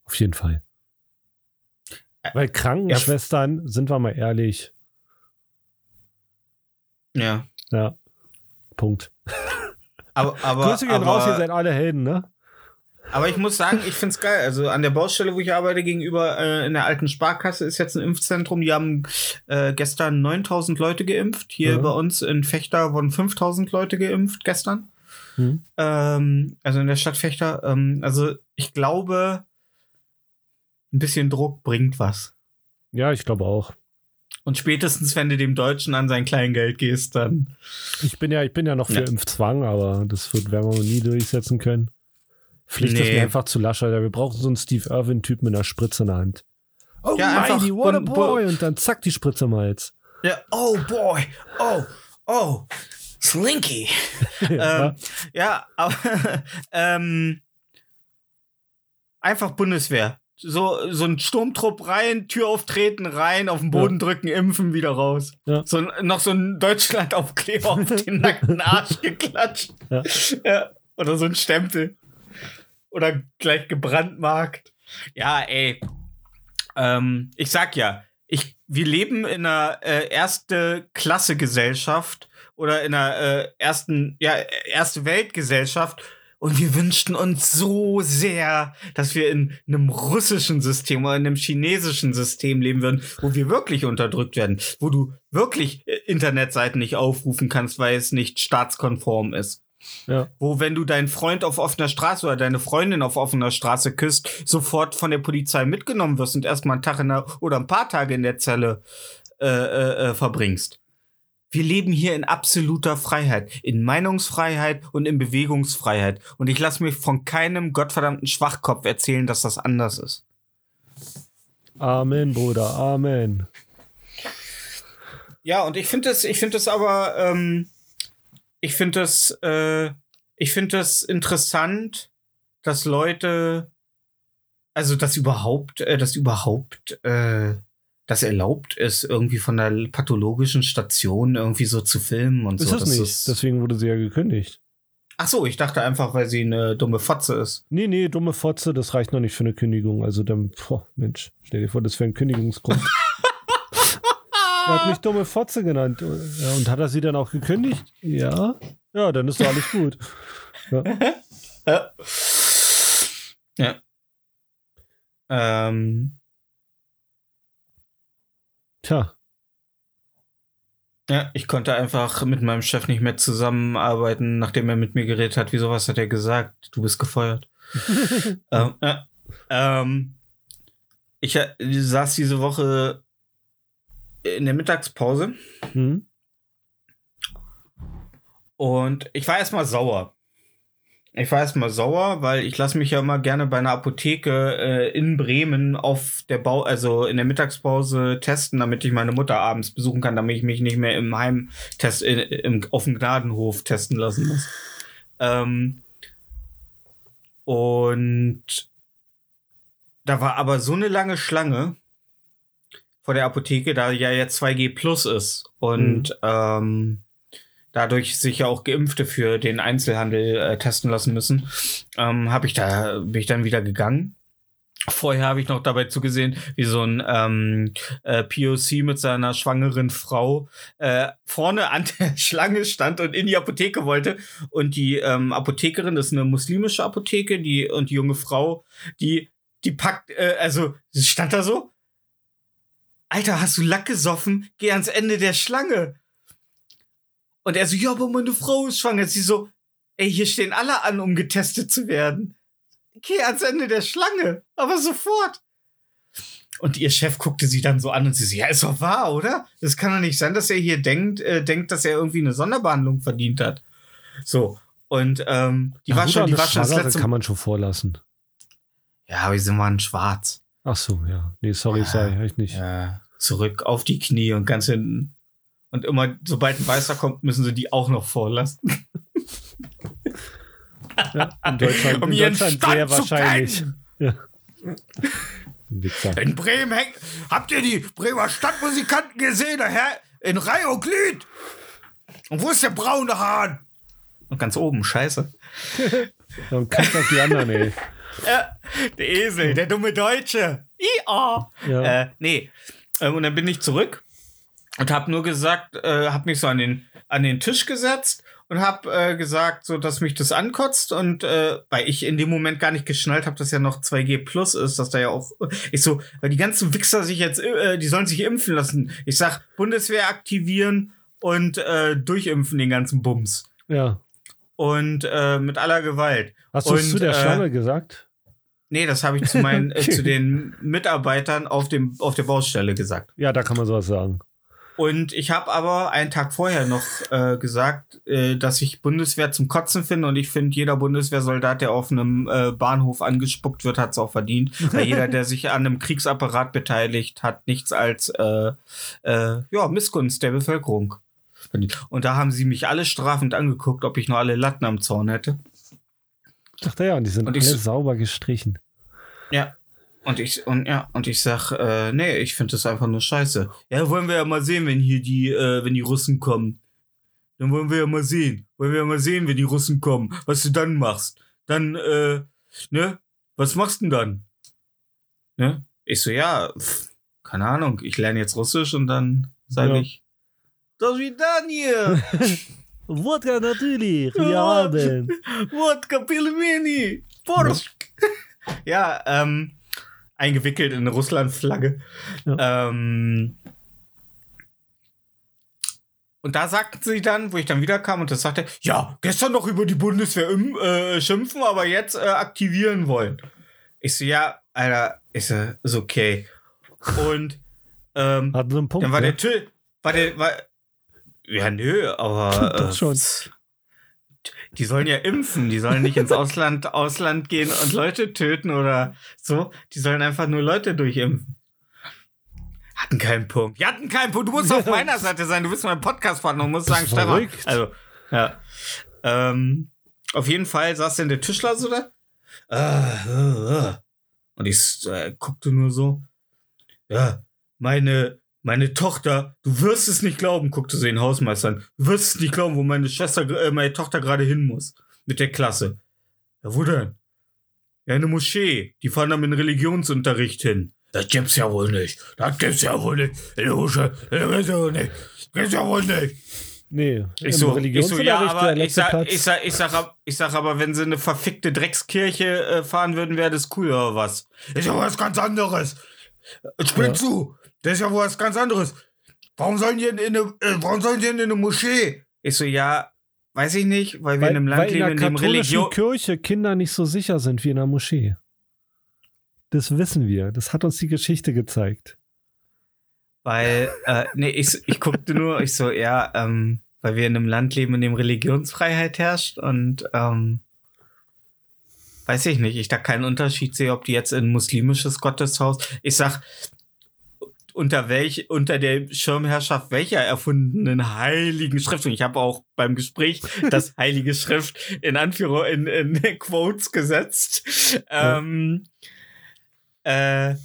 Auf jeden Fall. Weil Krankenschwestern, sind wir mal ehrlich, Ja. ja, Punkt. [LAUGHS] Aber, [LAUGHS] aber, Grüße gehen aber, raus, ihr seid alle Helden, ne? Aber ich muss sagen, ich find's geil. Also an der Baustelle, wo ich arbeite, gegenüber äh, in der alten Sparkasse ist jetzt ein Impfzentrum. Die haben äh, gestern 9000 Leute geimpft. Hier Ja. bei uns in Fechter wurden 5000 Leute geimpft gestern. Hm. Ähm, also in der Stadt Fechter. Ähm, also ich glaube, ein bisschen Druck bringt was. Ja, ich glaube auch. Und spätestens, wenn du dem Deutschen an sein Kleingeld gehst, dann. Ich bin ja, ich bin ja noch für Ja. Impfzwang, aber das wird, werden wir nie durchsetzen können. Pflicht ist Nee. mir einfach zu lasch, Alter. Wir brauchen so einen Steve Irwin-Typ mit einer Spritze in der Hand. Oh, Ja, einfach mighty, what a boy! Und dann zack, die Spritze im Hals. Ja, oh boy, oh, oh, Slinky. [LAUGHS] Ja. ähm, ja, aber [LAUGHS] ähm, einfach Bundeswehr. So, so ein Sturmtrupp rein, Tür auftreten, rein, auf den Boden drücken, impfen, wieder raus. Ja. So, noch so ein Deutschland-Aufkleber auf den [LAUGHS] nackten Arsch geklatscht. Ja. Ja, Oder so ein Stempel. Oder gleich gebrandmarkt. Ja, ey. Ähm, ich sag ja, ich, wir leben in einer äh, erste Klasse Gesellschaft oder in einer äh, ersten, ja, erste Weltgesellschaft, Und wir wünschten uns so sehr, dass wir in einem russischen System oder in einem chinesischen System leben würden, wo wir wirklich unterdrückt werden, wo du wirklich äh, Internetseiten nicht aufrufen kannst, weil es nicht staatskonform ist. Ja. Wo, wenn du deinen Freund auf offener Straße oder deine Freundin auf offener Straße küsst, sofort von der Polizei mitgenommen wirst und erstmal einen Tag in der, oder ein paar Tage in der Zelle äh, äh, äh, verbringst. Wir leben hier in absoluter Freiheit, in Meinungsfreiheit und in Bewegungsfreiheit. Und ich lasse mir von keinem gottverdammten Schwachkopf erzählen, dass das anders ist. Amen, Bruder, Amen. Ja, und ich finde es, ich finde es aber, ähm, ich finde es, äh, ich finde es interessant, dass Leute, also dass überhaupt, äh, dass überhaupt, äh, das erlaubt ist, irgendwie von der pathologischen Station irgendwie so zu filmen und Ist so. das nicht. Deswegen wurde sie ja gekündigt. Ach so, ich dachte einfach, weil sie eine dumme Fotze ist. Nee, nee, dumme Fotze, das reicht noch nicht für eine Kündigung. Also dann, boah, Mensch, stell dir vor, das wäre ein Kündigungsgrund. [LAUGHS] er hat mich dumme Fotze genannt. Und hat er sie dann auch gekündigt? Ja. Ja, dann ist doch alles gut. Ja. [LAUGHS] Ja. ja. Ähm, Tja, ja, ich konnte einfach mit meinem Chef nicht mehr zusammenarbeiten, nachdem er mit mir geredet hat. Wieso, was hat er gesagt? Du bist gefeuert. [LAUGHS] ähm, ja. ähm, ich äh, saß diese Woche in der Mittagspause hm? und ich war erstmal sauer. Ich war erstmal sauer, weil ich lasse mich ja immer gerne bei einer Apotheke äh, in Bremen auf der Bau, also in der Mittagspause testen, damit ich meine Mutter abends besuchen kann, damit ich mich nicht mehr im Heim test, äh, im, auf dem Gnadenhof testen lassen muss. Ähm, und da war aber so eine lange Schlange vor der Apotheke, da ja jetzt 2G Plus ist und ähm, dadurch sich ja auch Geimpfte für den Einzelhandel äh, testen lassen müssen, ähm, habe ich da bin ich dann wieder gegangen. Vorher habe ich noch dabei zugesehen, wie so ein ähm, äh, POC mit seiner schwangeren Frau äh, vorne an der [LAUGHS] Schlange stand und in die Apotheke wollte. Und die ähm, Apothekerin das ist eine muslimische Apotheke, die und die junge Frau, die die packt, äh, also stand da so. Alter, hast du Lack gesoffen? Geh ans Ende der Schlange. Und er so, ja, aber meine Frau ist schwanger. Sie so, ey, hier stehen alle an, um getestet zu werden. Geh ans Ende der Schlange, aber sofort. Und ihr Chef guckte sie dann so an und sie so, ja, ist doch wahr, oder? Das kann doch nicht sein, dass er hier denkt, äh, denkt, dass er irgendwie eine Sonderbehandlung verdient hat. So. Und ähm, die war gut, schon, die war schon das letzte kann man schon vorlassen. Ja, aber sie waren schwarz. Ach so, ja. Nee, sorry, Ja. sei echt nicht. Ja, zurück auf die Knie und ganz hinten. Und immer, sobald ein Weißer kommt, müssen sie die auch noch vorlassen. Ja, in Deutschland, Um in ihren Deutschland Stand sehr zu wahrscheinlich. Ja. In Bremen hängt. Habt ihr die Bremer Stadtmusikanten gesehen? Der Herr in Reihe und Glied. Und wo ist der braune Hahn? Und ganz oben, scheiße. Und kackt auf die anderen, ey. Ja, der Esel, der dumme Deutsche. IA. Ja. Äh, nee. Ähm, und dann bin ich zurück und habe nur gesagt, äh, habe mich so an den, an den Tisch gesetzt und habe äh, gesagt, so dass mich das ankotzt und äh, weil ich in dem Moment gar nicht geschnallt habe, dass ja noch 2G plus ist, dass da ja auch ich so, weil die ganzen Wichser sich jetzt, äh, die sollen sich impfen lassen. Ich sag Bundeswehr aktivieren und äh, durchimpfen den ganzen Bums ja. und äh, mit aller Gewalt. Hast du es zu der äh, Schlange gesagt? Nee, das habe ich zu meinen, äh, [LAUGHS] zu den Mitarbeitern auf dem auf der Baustelle gesagt. Ja, da kann man sowas sagen. Und ich habe aber einen Tag vorher noch äh, gesagt, äh, dass ich Bundeswehr zum Kotzen finde und ich finde, jeder Bundeswehrsoldat, der auf einem äh, Bahnhof angespuckt wird, hat es auch verdient. Weil jeder, der sich an einem Kriegsapparat beteiligt, hat nichts als äh, äh, ja, Missgunst der Bevölkerung. Und da haben sie mich alle strafend angeguckt, ob ich noch alle Latten am Zaun hätte. Dachte ja, und die sind Und alle ich so- sauber gestrichen. Ja. Und ich, und ja, und ich sag, äh, nee, ich finde das einfach nur scheiße. Ja, wollen wir ja mal sehen, wenn hier die, äh, wenn die Russen kommen. Dann wollen wir ja mal sehen. Wollen wir ja mal sehen, wenn die Russen kommen, was du dann machst. Dann, äh, ne? Was machst du denn dann? Ne? Ich so, ja, pf, keine Ahnung, ich lerne jetzt Russisch und dann sage Ja. ich, das wie dann hier. Wodka natürlich. Wir Ja. haben. Wodka Pilmeni. Borsch. Ja, ähm, eingewickelt in eine Russland-Flagge. Ähm, und da sagten sie dann, wo ich dann wieder kam und das sagte, ja, gestern noch über die Bundeswehr im, äh, schimpfen, aber jetzt äh, aktivieren wollen. Ich so, ja, Alter, ist, äh, ist okay. Und ähm, Hatten sie einen Punkt. dann war ne? der Tür, war der, war, ja, nö, aber [LAUGHS] äh, schon. Die sollen ja impfen, die sollen nicht ins [LAUGHS] Ausland, Ausland gehen und Leute töten oder so. Die sollen einfach nur Leute durchimpfen. Hatten keinen Punkt. Die hatten keinen Punkt. Du musst auf [LAUGHS] meiner Seite sein. Du bist mein Podcast-Partner und musst sagen, Stefan. Also, ja. Ähm, auf jeden Fall saß denn der Tischler so da. Ah, ah, ah. Und ich äh, guckte nur so. Ja, meine, meine Tochter, du wirst es nicht glauben, guckte sie den Hausmeister an. Du wirst es nicht glauben, wo meine Schwester, äh, meine Tochter gerade hin muss. Mit der Klasse. Ja, wo denn? Ja, in eine Moschee. Die fahren da mit dem Religionsunterricht hin. Das gibt's ja wohl nicht. Das gibt's ja wohl nicht. In der Moschee. Das gibt's ja wohl nicht. Das gibt's ja wohl nicht. Nee, Ich so, ich so, ja, aber ich sag, ich, sag, ich, sag, ich sag aber, wenn sie eine verfickte Dreckskirche äh, fahren würden, wäre das cool oder was? Ist ja was ganz anderes. Spring Ja. zu. Das ist ja was ganz anderes. Warum sollen die in, in eine, äh, warum sollen die denn in eine Moschee? Ich so, ja, weiß ich nicht, weil wir weil, in einem Land in leben, der in dem Religion. Kirche Kinder nicht so sicher sind wie in der Moschee. Das wissen wir. Das hat uns die Geschichte gezeigt. Weil, äh, nee, ich, ich guckte nur, ich so, ja, ähm, weil wir in einem Land leben, in dem Religionsfreiheit herrscht und ähm, weiß ich nicht, ich da keinen Unterschied sehe, ob die jetzt in ein muslimisches Gotteshaus. Ich sag, unter welch, unter der Schirmherrschaft welcher erfundenen heiligen Schrift. Und ich habe auch beim Gespräch [LAUGHS] das heilige Schrift in Anführung in, in [LAUGHS] Quotes gesetzt. Ähm, äh,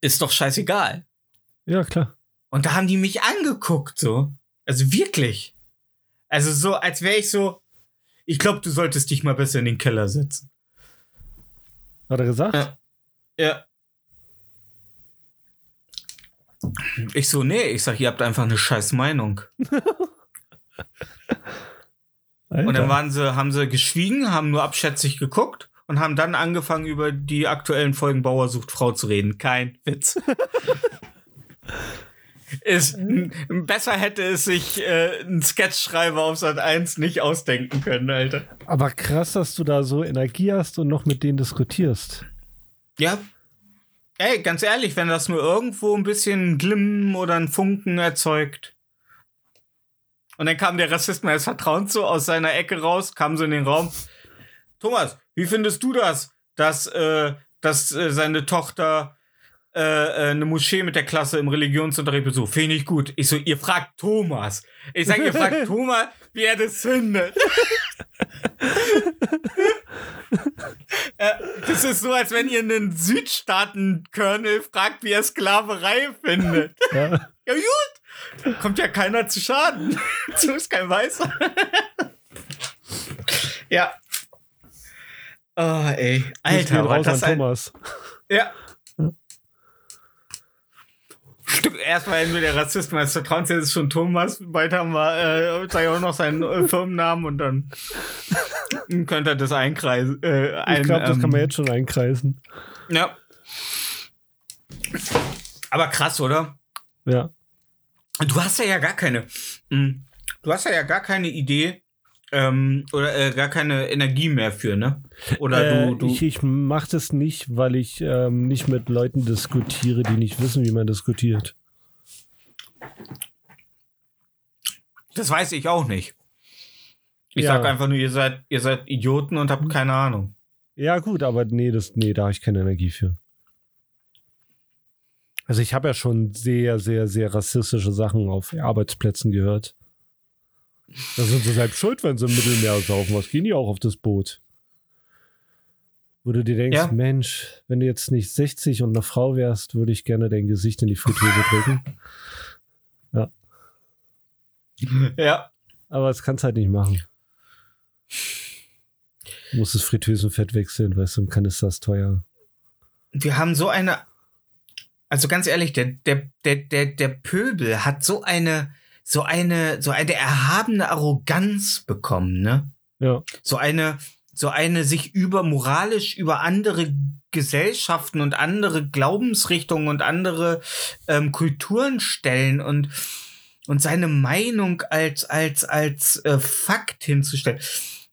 ist doch scheißegal. Ja, klar. Und da haben die mich angeguckt, so. Also wirklich. Also so, als wäre ich so, ich glaube, du solltest dich mal besser in den Keller setzen. Hat er gesagt? Ja. Ja. Ich so, nee, ich sag, ihr habt einfach eine scheiß Meinung. Und dann waren sie, haben sie geschwiegen, haben nur abschätzig geguckt und haben dann angefangen, über die aktuellen Folgen Bauer sucht Frau zu reden. Kein Witz. [LAUGHS] Ist, besser hätte es sich äh, ein Sketchschreiber auf Sat 1 nicht ausdenken können, Alter. Aber krass, dass du da so Energie hast und noch mit denen diskutierst. Ja. Ey, ganz ehrlich, wenn das nur irgendwo ein bisschen Glimmen oder ein Funken erzeugt. Und dann kam der Rassist meines Vertrauens so aus seiner Ecke raus, kam so in den Raum. Thomas, wie findest du das, dass, äh, dass äh, seine Tochter äh, äh, eine Moschee mit der Klasse im Religionsunterricht besucht? Finde ich gut. Ich so, ihr fragt Thomas. Ich sag, ihr fragt [LAUGHS] Thomas, wie er das findet. Äh, Das ist so, als wenn ihr einen Südstaaten-Colonel fragt, wie er Sklaverei findet. Ja. Ja, gut. Kommt ja keiner zu Schaden. [LAUGHS] Bist kein Weißer. ja. Oh, ey. Alter, war das ein, Thomas. Ja. Erstmal nur der Rassist meines Vertrauens, jetzt ist schon Thomas. Bald haben wir, äh, sag ich auch noch seinen äh, Firmennamen und dann [LAUGHS] könnt ihr das einkreisen. Äh, Ich ein, glaube, das kann man ähm, jetzt schon einkreisen. Ja. Aber krass, oder? Ja. Du hast ja, ja gar keine. mm, Du hast ja, ja gar keine Idee ähm, oder äh, gar keine Energie mehr für, ne? Oder äh, du, du. Ich, ich mache das nicht, weil ich ähm, nicht mit Leuten diskutiere, die nicht wissen, wie man diskutiert. das weiß ich auch nicht. Ich Ja. sag einfach nur, ihr seid, ihr seid Idioten und habt keine Ahnung. Ja, gut, aber nee, das, nee, da habe ich keine Energie für. Also ich habe ja schon sehr, sehr, sehr rassistische Sachen auf Arbeitsplätzen gehört. Da sind sie selbst schuld, wenn sie im Mittelmeer saufen. Was gehen die auch auf das Boot? Wo du dir denkst, Ja. Mensch, wenn du jetzt nicht 60 und eine Frau wärst, würde ich gerne dein Gesicht in die Fritteuse drücken. [LAUGHS] Ja. Aber das kannst halt nicht machen. Du musst das Fritteusenfett wechseln, weißt du, ein Kanister ist teuer. Wir haben so eine. Also ganz ehrlich, der, der, der, der, der Pöbel hat so eine so eine, so eine erhabene Arroganz bekommen, ne? Ja. So eine, so eine sich über moralisch über andere Gesellschaften und andere Glaubensrichtungen und andere ähm, Kulturen stellen und und seine Meinung als als als äh, Fakt hinzustellen.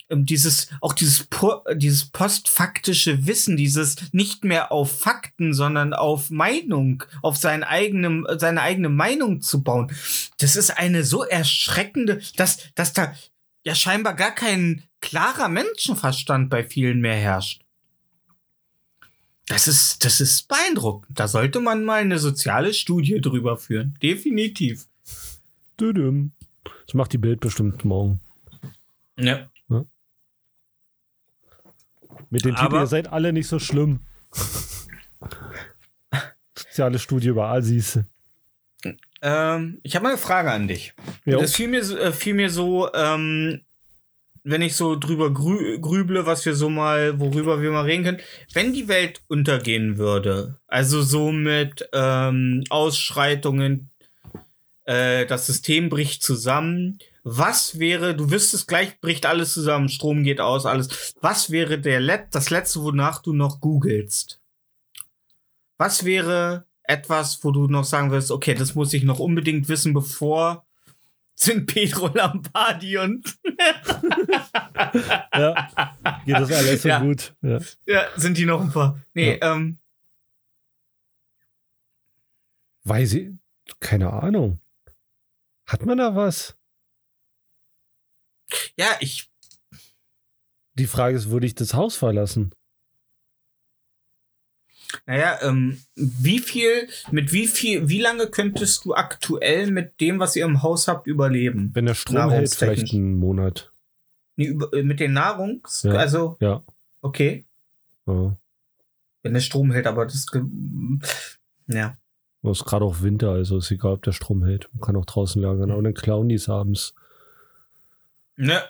Ähm, dieses auch dieses po, dieses postfaktische Wissen, dieses nicht mehr auf Fakten, sondern auf Meinung, auf sein eigenem seine eigene Meinung zu bauen. Das ist eine so erschreckende, dass dass da ja scheinbar gar kein klarer Menschenverstand bei vielen mehr herrscht. Das ist, das ist beeindruckend. Da sollte man mal eine soziale Studie drüber führen. Definitiv. Das macht die Bild bestimmt morgen. Ja. Mit dem Titel, Aber- ihr seid alle nicht so schlimm. Soziale Studie über Assis. Ähm, ich habe mal eine Frage an dich. Ja. Das fiel mir, so- äh, fiel mir so, ähm, wenn ich so drüber grü grüble, was wir so mal, worüber wir mal reden können. Wenn die Welt untergehen würde, also so mit ähm, Ausschreitungen, äh, das System bricht zusammen. Was wäre, du wüsstest gleich, bricht alles zusammen, Strom geht aus, alles. Was wäre der Let das letzte, wonach du noch googelst? Was wäre etwas, wo du noch sagen wirst, okay, das muss ich noch unbedingt wissen, bevor sind Pedro Lombardi und [LAUGHS] Ja. Geht das alles so Ja. gut? Ja. ja, sind die noch ein paar. Nee, ähm, Weiß ich. Keine Ahnung. Hat man da was? Ja, ich, Die Frage ist, würde ich das Haus verlassen? naja, ähm, wie viel, mit wie viel, wie lange könntest du aktuell mit dem, was ihr im Haus habt, überleben? Wenn der Strom hält, vielleicht einen Monat. Nee, äh, mit den Nahrungs, Ja. also, Ja. okay, ja. wenn der Strom hält, aber das, ja. Es ist gerade auch Winter, also ist egal, ob der Strom hält. Man kann auch draußen lagern, aber dann klauen die es abends. Ne.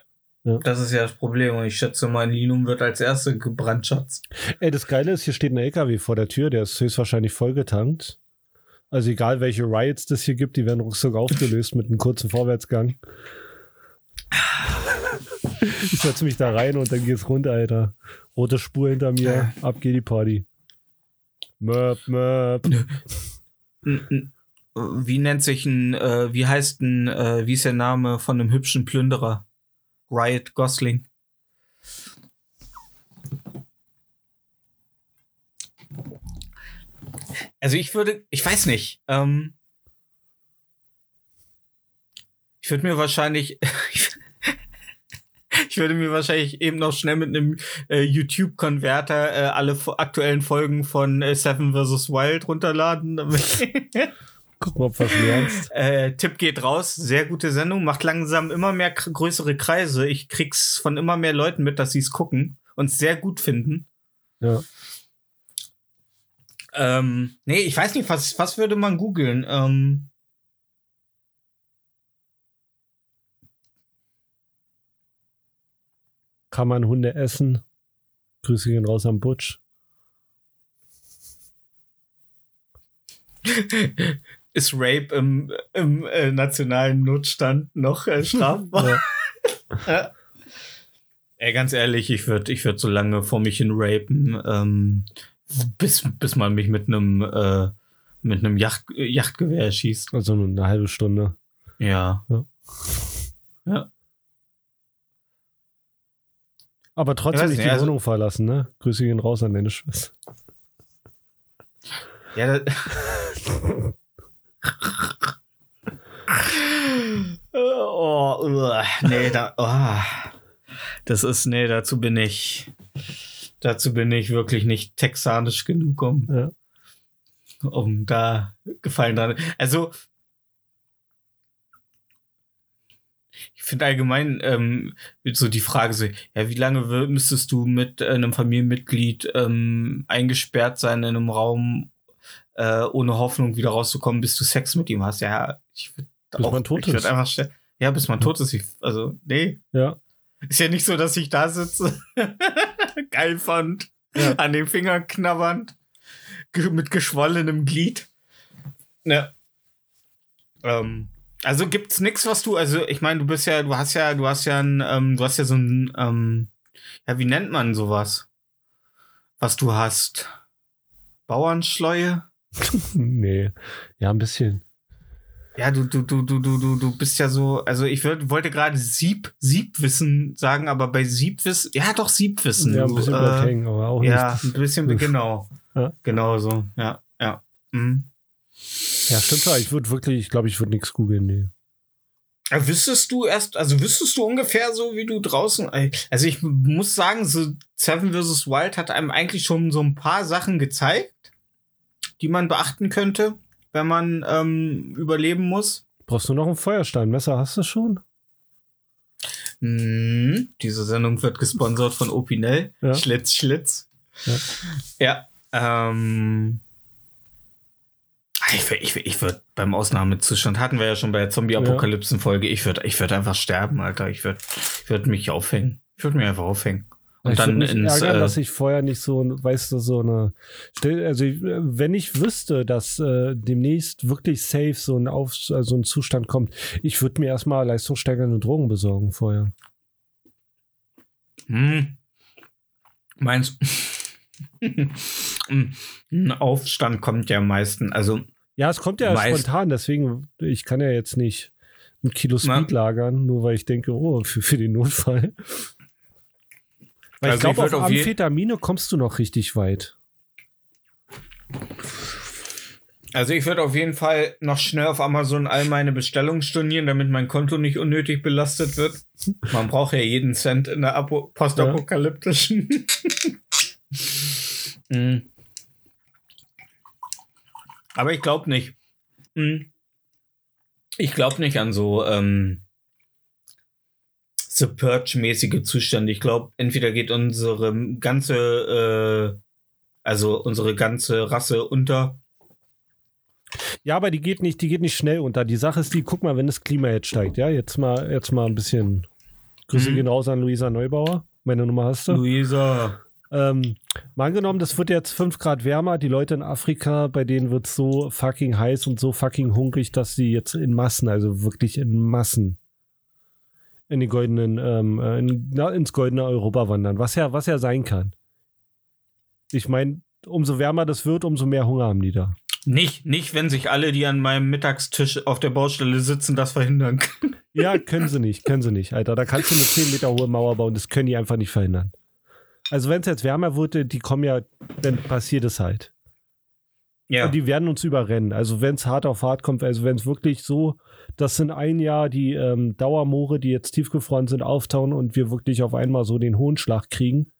Ja. Das ist ja das Problem. Und ich schätze, mein Linum wird als erste gebrannt, Schatz. Ey, das Geile ist, hier steht ein LKW vor der Tür, der ist höchstwahrscheinlich vollgetankt. Also egal, welche Riots das hier gibt, die werden ruckzuck aufgelöst mit einem kurzen Vorwärtsgang. Ich setze mich da rein und dann geht's runter, Alter. Rote Spur hinter mir, ab geht die Party. Möp, möp. Wie nennt sich ein, äh, wie heißt ein, äh, wie ist der Name von einem hübschen Plünderer? Riot Gosling. Also ich würde, ich weiß nicht, ähm, ich würde mir wahrscheinlich, [LAUGHS] [LAUGHS] ich würde mir wahrscheinlich eben noch schnell mit einem äh, YouTube-Konverter äh, alle aktuellen Folgen von äh, Seven vs. Wild runterladen. [LAUGHS] Damit Guck mal, ob was lernst. [LAUGHS] äh, Tipp geht raus, sehr gute Sendung, macht langsam immer mehr größere Kreise. Ich krieg's von immer mehr Leuten mit, dass sie es gucken und sehr gut finden. Ja. Ähm, nee, ich weiß nicht, was, was würde man googeln? Ähm, Kann man Hunde essen? Grüße gehen raus am Butch. [LAUGHS] ist Rape im, im äh, nationalen Notstand noch äh, strafbar? Ja. [LAUGHS] Ey, ganz ehrlich, ich würde ich würd so lange vor mich hin rapen, ähm, bis, bis man mich mit einem äh, mit einem Yacht, Yachtgewehr erschießt. Also nur eine halbe Stunde. Ja. Aber Ich trotzdem weiß nicht nicht, die also- Wohnung verlassen, ne? Grüße gehen raus an deine Schwester. Ja, da- [LAUGHS] oh, nee, da, oh. das ist, nee, dazu bin ich, dazu bin ich wirklich nicht texanisch genug, um, Ja. um da Gefallen dran. Also, ich finde allgemein ähm, so die Frage so, ja, wie lange müsstest du mit einem Familienmitglied ähm, eingesperrt sein in einem Raum, äh, ohne Hoffnung wieder rauszukommen, bis du Sex mit ihm hast? Ja, ich würde Bis man tot ich ist. einfach ja, bis man tot ist. Ich, also, nee. Ja. Ist ja nicht so, dass ich da sitze, [LAUGHS] geil fand, Ja. an den Fingern knabbernd, mit geschwollenem Glied. Ja. Ähm, Also gibt's nix, was du, also ich meine, du bist ja, du hast ja, du hast ja ein, ähm, du hast ja so ein, ähm, ja, wie nennt man sowas? Was du hast? Bauernschleue? [LAUGHS] nee. Ja, ein bisschen. Ja, du, du, du, du, du, du, du bist ja so, also ich würd, wollte gerade Sieb, Siebwissen sagen, aber bei Siebwissen, ja doch Siebwissen. Ja, ein bisschen äh, hängen, aber auch Ja, nicht. ein bisschen, genau. Ja. Genau so, ja, ja. Mhm. Ja, stimmt schon. Ich würde wirklich, ich glaube, ich würde nichts googeln, nee. Aber Wüsstest du erst, also wüsstest du ungefähr so, wie du draußen, also ich muss sagen, so Seven vs. Wild hat einem eigentlich schon so ein paar Sachen gezeigt, die man beachten könnte, wenn man ähm, überleben muss. Brauchst du noch ein Feuersteinmesser? Hast du schon? Mhm. Diese Sendung wird gesponsert von Opinel. Ja. Schlitz, Schlitz. Ja. Ja. ähm. Ah, Ich würde, ich, würd- ich würd beim Ausnahmezustand hatten wir ja schon bei der Zombie-Apokalypsen-Folge. Ich würde, ich würde einfach sterben, Alter. Ich würde, ich würde mich aufhängen. Ich würde mich einfach aufhängen. Und ich dann ins, ärgern, äh, dass ich vorher nicht so, weißt du, so eine, also ich, wenn ich wüsste, dass äh, demnächst wirklich safe so ein, Auf, also ein Zustand kommt, ich würde mir erstmal leistungssteigernde Drogen besorgen vorher. Hm. Meinst [LAUGHS] Ein Aufstand kommt ja am meisten. Also, Ja, es kommt ja Meist- spontan, deswegen, ich kann ja jetzt nicht ein Kilo Speed Na. lagern, nur weil ich denke, oh, für, für den Notfall. Weil Also ich glaube, auf auf Amphetamine kommst du noch richtig weit. also ich würde auf jeden Fall noch schnell auf Amazon all meine Bestellungen stornieren, damit mein Konto nicht unnötig belastet wird. Man braucht ja jeden Cent in der Apo postapokalyptischen. [LAUGHS] Mm. Aber ich glaube nicht. Mm. Ich glaube nicht an so ähm, The Purge-mäßige Zustände. Ich glaube, entweder geht unsere ganze, äh, also unsere ganze Rasse unter. Ja, aber die geht nicht, die geht nicht schnell unter. Die Sache ist die, guck mal, wenn das Klima jetzt steigt, ja, jetzt mal, jetzt mal ein bisschen Grüße Mhm. gehen raus an Luisa Neubauer. Meine Nummer hast du. Luisa. Ähm, mal angenommen, das wird jetzt 5 Grad wärmer. Die Leute in Afrika, bei denen wird es so fucking heiß und so fucking hungrig, dass sie jetzt in Massen, also wirklich in Massen, in den goldenen, ähm, äh, in, na, ins goldene Europa wandern. Was ja, was ja sein kann. Ich meine, umso wärmer das wird, umso mehr Hunger haben die da. Nicht, nicht, wenn sich alle, die an meinem Mittagstisch auf der Baustelle sitzen, das verhindern können. [LAUGHS] Ja, können sie nicht, können sie nicht, Alter. Da kannst du eine 10 Meter hohe Mauer bauen, das können die einfach nicht verhindern. Also wenn es jetzt wärmer wird, die kommen ja, dann passiert es halt. Ja. Und die werden uns überrennen. Also wenn es hart auf hart kommt, also wenn es wirklich so, dass in ein Jahr die ähm, Dauermoore, die jetzt tiefgefroren sind, auftauen und wir wirklich auf einmal so den hohen Schlag kriegen,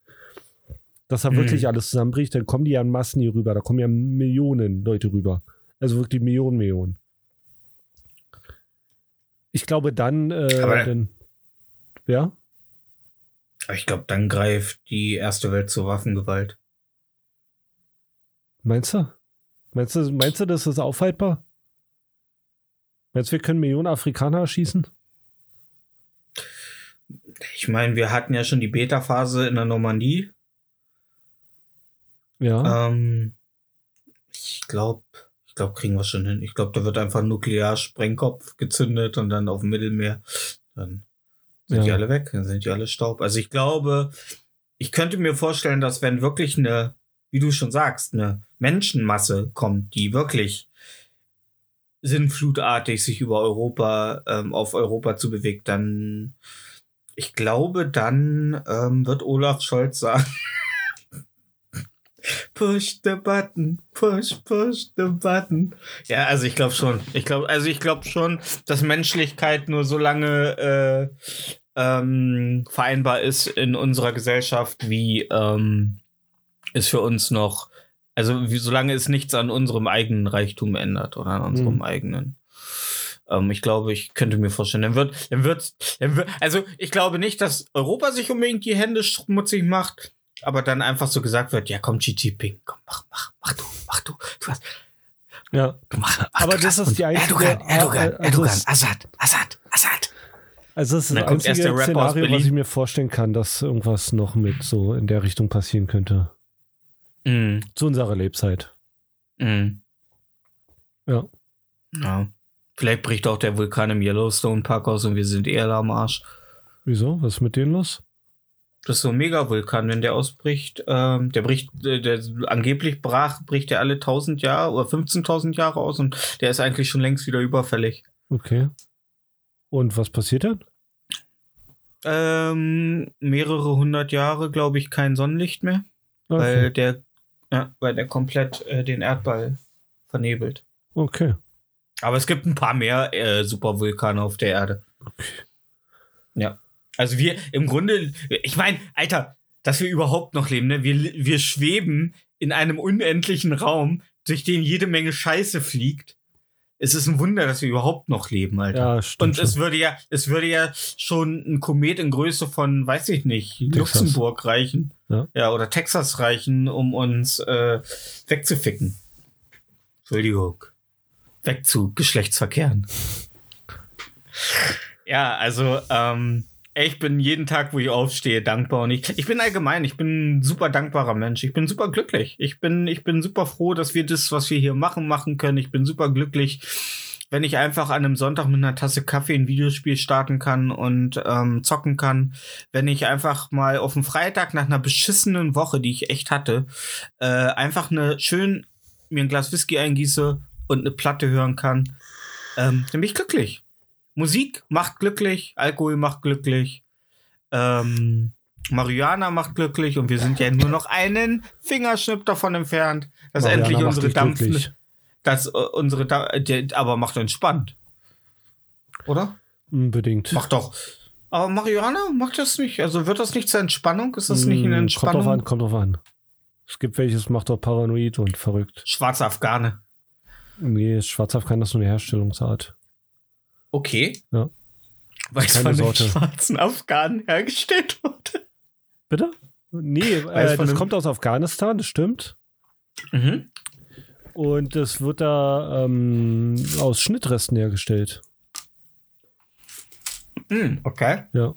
dass da Mhm. wirklich alles zusammenbricht, dann kommen die ja in Massen hier rüber. Da kommen ja Millionen Leute rüber. Also wirklich Millionen, Millionen. Ich glaube dann, äh, Aber- dann ja, ich glaube, dann greift die erste Welt zur Waffengewalt. meinst du? Meinst du, meinst du, das ist aufhaltbar? Du, wir können Millionen Afrikaner erschießen? Ich meine, wir hatten ja schon die Beta-Phase in der Normandie. Ja. Ähm, ich glaube, ich glaube, kriegen wir schon hin. Ich glaube, da wird einfach ein Nuklearsprengkopf gezündet und dann auf dem Mittelmeer. Dann sind Ja. die alle weg, dann sind die alle Staub. Also ich glaube, ich könnte mir vorstellen, dass wenn wirklich eine, wie du schon sagst, eine Menschenmasse kommt, die wirklich sinnflutartig sich über Europa, ähm, auf Europa zu bewegt, dann, ich glaube, dann ähm, wird Olaf Scholz sagen, [LAUGHS] Push the button, push, push the button. Ja, also ich glaube schon. Ich glaube, also ich glaube schon, dass Menschlichkeit nur so lange äh, ähm, vereinbar ist in unserer Gesellschaft, wie ähm, es für uns noch, also wie, solange es nichts an unserem eigenen Reichtum ändert oder an unserem Mhm. eigenen. Ähm, ich glaube, ich könnte mir vorstellen, dann wird, dann wird, dann wird, also ich glaube nicht, dass Europa sich unbedingt die Hände schmutzig macht, aber dann einfach so gesagt wird, ja komm, Xi Jinping, komm, mach, mach, mach du, mach du, du hast, ja. du mach, mach Aber du das ist die einzige- Erdogan, Erdogan, also Erdogan, Assad, Assad, Assad. Also das ist das erst einzige Szenario, was ich mir vorstellen kann, dass irgendwas noch mit so in der Richtung passieren könnte. Mm, Zu unserer Lebzeit. mm. Ja. Ja. Vielleicht bricht auch der Vulkan im Yellowstone Park aus und wir sind eher am Arsch. Wieso? Was ist mit denen los? Das ist so ein Megavulkan, wenn der ausbricht. Ähm, der bricht, der, der angeblich brach, bricht der alle 1000 Jahre oder 15.000 Jahre aus und der ist eigentlich schon längst wieder überfällig. Okay. Und was passiert dann? Ähm, mehrere hundert Jahre, glaube ich, kein Sonnenlicht mehr, Okay. weil der, ja, weil der komplett äh, den Erdball vernebelt. okay. Aber es gibt ein paar mehr äh, Supervulkane auf der Erde. Ja. Also wir im Grunde, ich meine, Alter, dass wir überhaupt noch leben, ne? Wir, wir schweben in einem unendlichen Raum, durch den jede Menge Scheiße fliegt. Es ist ein Wunder, dass wir überhaupt noch leben, Alter. Ja, stimmt. Und es schon. würde ja, es würde ja schon ein Komet in Größe von, weiß ich nicht, Texas. Luxemburg reichen. Ja. oder Texas reichen, um uns äh, wegzuficken. Entschuldigung. Weg zu Geschlechtsverkehren. [LAUGHS] ja, also, ähm, ich bin jeden Tag, wo ich aufstehe, dankbar. Und ich, ich bin allgemein, ich bin ein super dankbarer Mensch. Ich bin super glücklich. Ich bin, ich bin super froh, dass wir das, was wir hier machen, machen können. Ich bin super glücklich, wenn ich einfach an einem Sonntag mit einer Tasse Kaffee ein Videospiel starten kann und ähm, zocken kann. Wenn ich einfach mal auf dem Freitag nach einer beschissenen Woche, die ich echt hatte, äh, einfach eine schön mir ein Glas Whisky eingieße und eine Platte hören kann, ähm, bin ich glücklich. Musik macht glücklich, Alkohol macht glücklich, ähm, Marihuana macht glücklich und wir sind ja nur noch einen Fingerschnipp davon entfernt, dass Mariana endlich unsere glücklich. dass äh, unsere, Da- der, aber macht entspannt. Oder? Unbedingt. Macht doch. Aber Marihuana macht das nicht. Also wird das nicht zur Entspannung? Ist das nicht eine Entspannung? Kommt drauf an, kommt drauf an. Es gibt welches, macht doch paranoid und verrückt. Schwarze Afghane. Nee, Schwarzafghan ist nur eine Herstellungsart. Okay. Ja. Weiß Keine von den Sorte. schwarzen Afghanen hergestellt wurde. Bitte? Nee, äh, das kommt aus Afghanistan, das stimmt. Mhm. Und es wird da ähm, aus Schnittresten hergestellt. Mhm. Okay. Ja.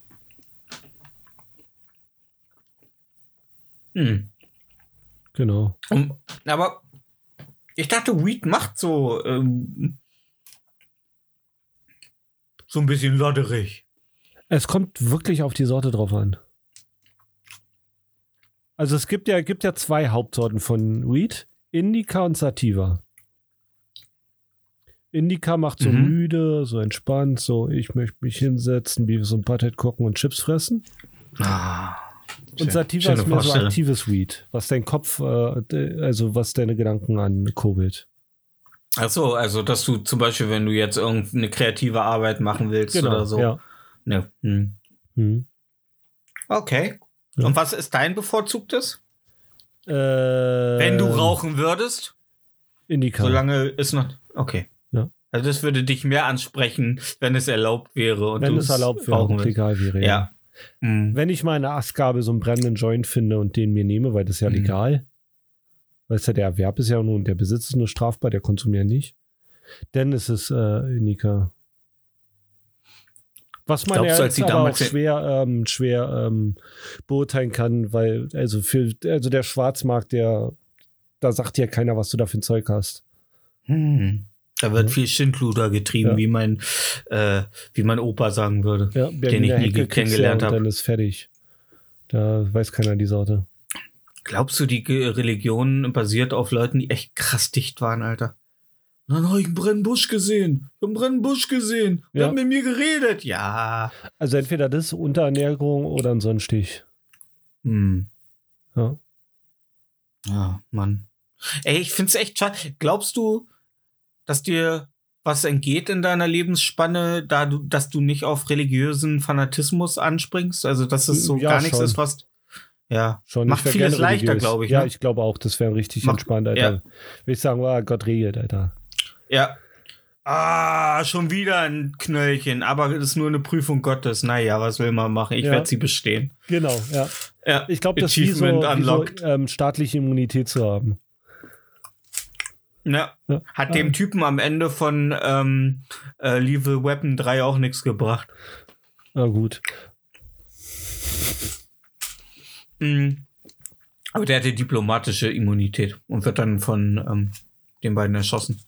Mhm. Genau. Um, aber ich dachte, Weed macht so ähm, so ein bisschen lodderig. Es kommt wirklich auf die Sorte drauf an. Also es gibt ja, gibt ja zwei Hauptsorten von Weed. Indica und Sativa. Indica macht so Mhm. müde, so entspannt, so ich möchte mich hinsetzen, wie so ein Patet gucken und Chips fressen. Ah. Und Sativa ist mehr so aktives Weed, was dein Kopf, äh, also was deine Gedanken ankurbelt. Ach so, also dass du zum Beispiel, wenn du jetzt irgendeine kreative Arbeit machen willst oder so. Genau, ja. Ne. Hm. Mhm. Okay. Ja. Und was ist dein bevorzugtes? Äh, Wenn du rauchen würdest? Indica. Solange ist noch. Okay. Ja. Also das würde dich mehr ansprechen, wenn es erlaubt wäre. Und wenn du es erlaubt wäre, und legal wäre. Ja. Hm. Wenn ich mal in der Astgabe so einen brennenden Joint finde und den mir nehme, weil das ist ja Mhm. Weißt du, der Erwerb ist ja nur und der Besitz ist nur strafbar, der Konsum ja nicht. Ist es äh, Indica. Was man Glaubst ja jetzt aber auch schwer, ähm, schwer ähm, beurteilen kann, weil, also für, also der Schwarzmarkt, der, da sagt ja keiner, was du da für ein Zeug hast. Hm. Da wird viel Schindluder getrieben, Ja. wie mein, äh, wie mein Opa sagen würde. Ja, Den ich nie kennengelernt habe. Dann ist fertig. Da weiß keiner die Sorte. Glaubst du, die Religion basiert auf Leuten, die echt krass dicht waren, Alter? Und dann habe ich einen brennenden Busch gesehen. Ich habe einen brennenden Busch gesehen. Die Ja. haben mit mir geredet. Ja. Also entweder das, Unterernährung oder ein Sonnenstich. Hm. Ja. Ja, Mann. Ey, ich find's echt schade. Glaubst du, dass dir was entgeht in deiner Lebensspanne, da du, dass du nicht auf religiösen Fanatismus anspringst? Also, dass es so Ja, gar nichts schon. ist, was. Ja. Schon, Macht vieles leichter, glaube ich, Ja, ne? ich glaube auch, das wäre richtig Macht- entspannt, Alter. ja. Will ich sagen, ah, Gott regelt, Alter. Ja. Ah, schon wieder ein Knöllchen, aber das ist nur eine Prüfung Gottes. Naja, was will man machen? Ich Ja. werde sie bestehen. Genau, ja. Ja. Ich glaube, das ist so, wie so unlocked. ähm, staatliche Immunität zu haben. Ja. Ja. Hat dem Typen am Ende von ähm, äh, Lethal Weapon 3 auch nichts gebracht. Na gut. Mhm. Aber der hatte diplomatische Immunität und wird dann von ähm, den beiden erschossen.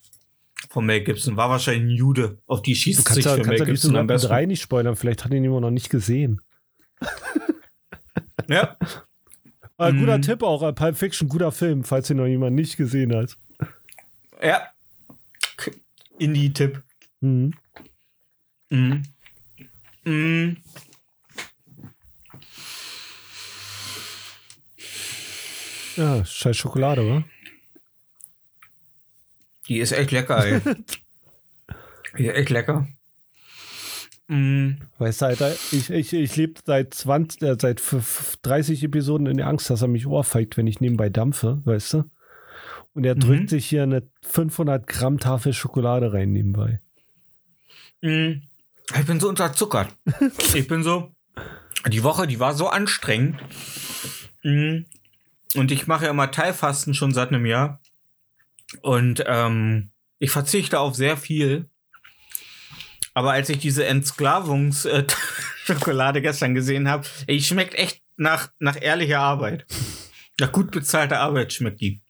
von Mel Gibson. War wahrscheinlich ein Jude. Auf die Du schießt kannst sich ja, für Mel kannst ja Gibson am besten. drei nicht spoilern, vielleicht hat ihn jemand noch nicht gesehen. [LAUGHS] Ja. Äh, guter Mhm. Tipp auch, äh, Pulp Fiction, guter Film, falls ihn noch jemand nicht gesehen hat. Ja. Indie-Tipp. Mhm. Mhm. Mhm. Ja, scheiß Schokolade, wa? Die ist echt lecker, ey. [LAUGHS] Die ist echt lecker. Mhm. Weißt du, Alter, ich, ich, ich lebe seit 20, äh, seit f- f- 30 Episoden in der Angst, dass er mich ohrfeigt, wenn ich nebenbei dampfe, weißt du? Und er Mhm. drückt sich hier eine 500 Gramm Tafel Schokolade rein nebenbei. Mhm. Ich bin so unterzuckert. [LAUGHS] ich bin so. Die Woche, die war so anstrengend. Mhm. Und ich mache ja immer Teilfasten schon seit einem Jahr. Und ähm, ich verzichte auf sehr viel. Aber als ich diese Entsklavungsschokolade [LAUGHS] gestern gesehen habe, die schmeckt echt nach, nach ehrlicher Arbeit. Nach gut bezahlter Arbeit schmeckt die.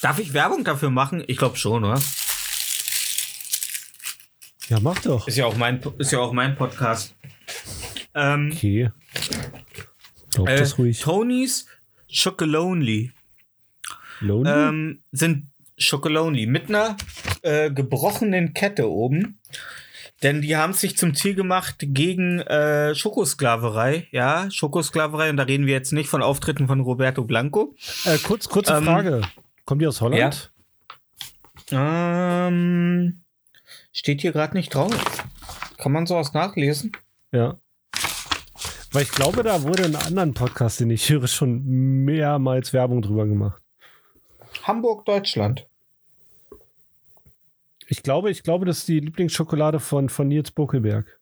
Darf ich Werbung dafür machen? Ich glaube schon, oder? Ja, mach doch. Ist ja auch mein, ist ja auch mein Podcast. Ähm, Okay. Glaub äh, das ruhig. Tonys Chocolonely Lonely? ähm, sind Chocolonely mit einer äh, gebrochenen Kette oben. Denn die haben sich zum Ziel gemacht gegen äh, Schokosklaverei. Ja, Schokosklaverei. Und da reden wir jetzt nicht von Auftritten von Roberto Blanco. äh, kurz, kurze ähm, Frage. Kommt die aus Holland? Ähm, steht hier gerade nicht drauf. Kann man sowas nachlesen? Ja. Weil ich glaube, da wurde in einem anderen Podcast, den ich höre, schon mehrmals Werbung drüber gemacht. Hamburg, Deutschland. Ich glaube, ich glaube, das ist die Lieblingsschokolade von, von Nils Buckelberg.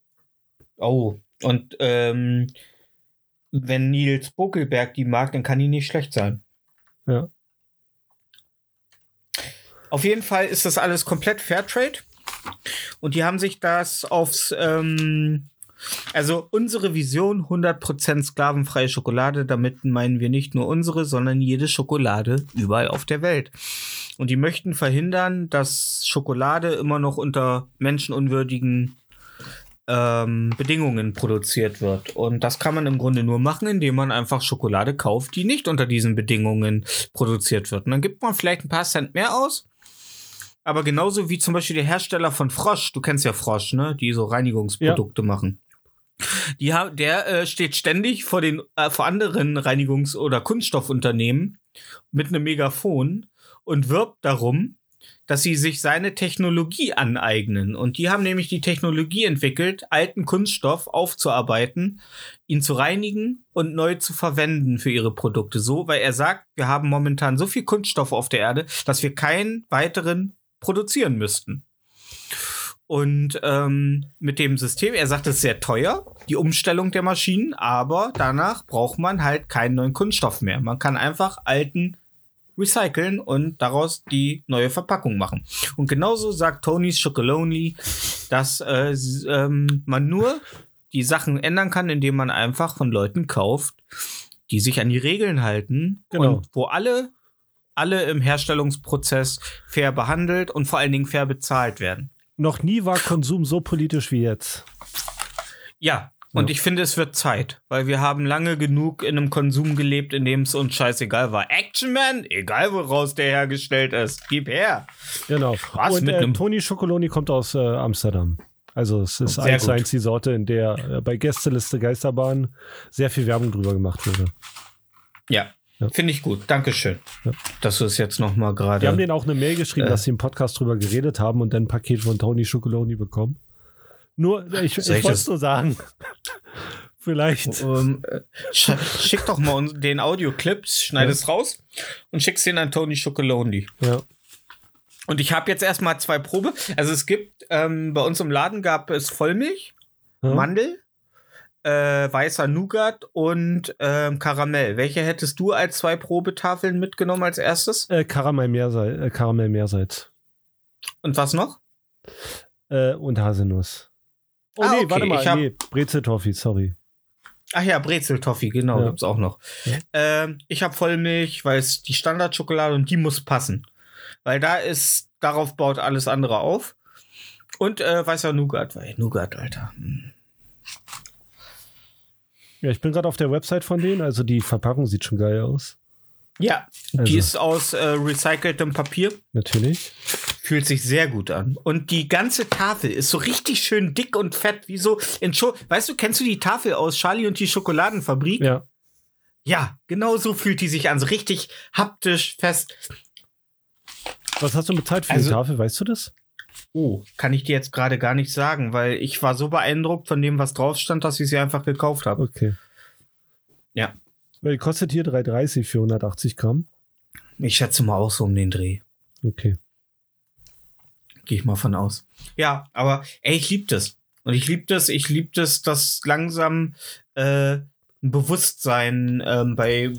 Oh, und ähm, wenn Nils Buckelberg die mag, dann kann die nicht schlecht sein. Ja. Auf jeden Fall ist das alles komplett Fairtrade. Und die haben sich das aufs, ähm, also unsere Vision 100% sklavenfreie Schokolade, damit meinen wir nicht nur unsere, sondern jede Schokolade überall auf der Welt. Und die möchten verhindern, dass Schokolade immer noch unter menschenunwürdigen ähm, Bedingungen produziert wird. Und das kann man im Grunde nur machen, indem man einfach Schokolade kauft, die nicht unter diesen Bedingungen produziert wird. Und dann gibt man vielleicht ein paar Cent mehr aus. Aber genauso wie zum Beispiel der Hersteller von Frosch, du kennst ja Frosch, ne? Die so Reinigungsprodukte machen. Die, ha- der äh, steht ständig vor den äh, vor anderen Reinigungs- oder Kunststoffunternehmen mit einem Megafon und wirbt darum, dass sie sich seine Technologie aneignen. Und die haben nämlich die Technologie entwickelt, alten Kunststoff aufzuarbeiten, ihn zu reinigen und neu zu verwenden für ihre Produkte. So, weil er sagt, wir haben momentan so viel Kunststoff auf der Erde, dass wir keinen weiteren produzieren müssten. Und ähm, mit dem System, er sagt, es ist sehr teuer, die Umstellung der Maschinen, aber danach braucht man halt keinen neuen Kunststoff mehr. Man kann einfach alten recyceln und daraus die neue Verpackung machen. Und genauso sagt Tony's Chocolonely, dass äh, ähm, man nur die Sachen ändern kann, indem man einfach von Leuten kauft, die sich an die Regeln halten Genau. und wo alle, alle im Herstellungsprozess fair behandelt und vor allen Dingen fair bezahlt werden. Noch nie war Konsum so politisch wie jetzt. Ja, und Ja. ich finde, es wird Zeit, weil wir haben lange genug in einem Konsum gelebt, in dem es uns scheißegal war. Action Man, egal woraus der hergestellt ist, gib her. Genau. Was Und mit äh, Toni Schokoloni kommt aus äh, Amsterdam. Also es ist eins zu eins die Sorte, in der äh, bei Gästeliste Geisterbahn sehr viel Werbung drüber gemacht wurde. Ja, Ja. finde ich gut. Dankeschön, Ja. dass du es jetzt noch mal Die haben gerade. denen auch eine Mail geschrieben, Äh. dass sie im Podcast drüber geredet haben und dann ein Paket von Tony Schokoloni bekommen. Nur, ich, ich ich wollte es nur sagen. [LAUGHS] Vielleicht. Ähm, äh, sch schick doch mal den Audioclip, schneid Ja. es raus und schick's den an Tony Chocolonely. Ja. Und ich habe jetzt erstmal zwei Probe. Also es gibt, ähm, bei uns im Laden gab es Vollmilch, Ja. Mandel, äh, weißer Nougat und ähm, Karamell. Welche hättest du als zwei Probetafeln mitgenommen als erstes? Äh, Karamell Meersalz. Äh, Karamell Meersalz. Und was noch? Äh, und Haselnuss. Oh Ah, nee, okay, warte mal. ich hab- nee, Brezeltoffee, sorry. Ach ja, Brezeltoffee, genau, Ja. gibt's auch noch. Ja. Ähm, ich habe Vollmilch, weil es die Standardschokolade und die muss passen. weil da ist, darauf baut alles andere auf. Und äh, weißer Nougat, weil Nougat, Alter. Hm. Ja, ich bin gerade auf der Website von denen, also die Verpackung sieht schon geil aus. Ja, Also. die ist aus äh, recyceltem Papier. Natürlich. Fühlt sich sehr gut an. Und die ganze Tafel ist so richtig schön dick und fett, wie so in Scho Weißt du, kennst du die Tafel aus Charlie und die Schokoladenfabrik? Ja. Ja, genau so fühlt die sich an. So richtig haptisch fest. Was hast du bezahlt für Also- die Tafel, weißt du das? Oh, kann ich dir jetzt gerade gar nicht sagen, weil ich war so beeindruckt von dem, was drauf stand, dass ich sie einfach gekauft habe. Okay. Ja. Weil die kostet hier 3,30 für 180 Gramm. Ich schätze mal auch so um den Dreh. Okay. Gehe ich mal von aus. Ja, aber ey, ich liebe das. Und ich liebe das, ich liebe das, dass langsam äh, ein Bewusstsein ähm, bei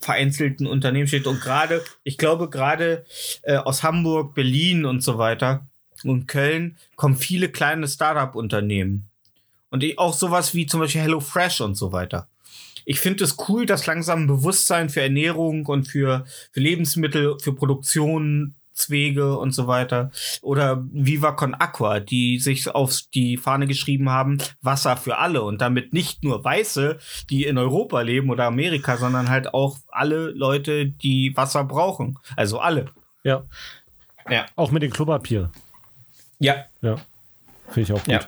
vereinzelten Unternehmen steht. Und gerade, ich glaube, gerade äh, aus Hamburg, Berlin und so weiter und Köln kommen viele kleine Startup-Unternehmen. Und auch sowas wie zum Beispiel HelloFresh und so weiter. Ich finde es cool, dass langsam ein Bewusstsein für Ernährung und für, für Lebensmittel, für Produktionswege und so weiter. Oder Viva Con Aqua, die sich auf die Fahne geschrieben haben, Wasser für alle und damit nicht nur Weiße, die in Europa leben oder Amerika, sondern halt auch alle Leute, die Wasser brauchen. Also alle. Ja. Ja. Auch mit dem Klopapier. Ja. Ja. Finde ich auch gut. Ja.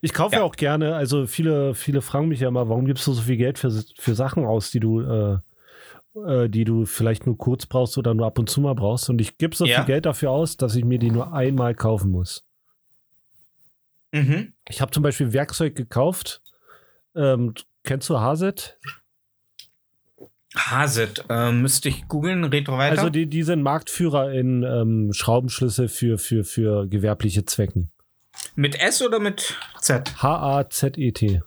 Ich kaufe ja. Auch gerne, also viele, viele fragen mich ja immer, warum gibst du so viel Geld für, für Sachen aus, die du, äh, äh, die du vielleicht nur kurz brauchst oder nur ab und zu mal brauchst. Und ich gebe so Ja. viel Geld dafür aus, dass ich mir die nur einmal kaufen muss. Mhm. Ich habe zum Beispiel Werkzeug gekauft. Ähm, kennst du Haset? Hasit, äh, müsste ich googeln, red weiter. Also die, die sind Marktführer in ähm, Schraubenschlüssel für, für, für gewerbliche Zwecken. mit S oder mit Z? H-A-Z-E-T.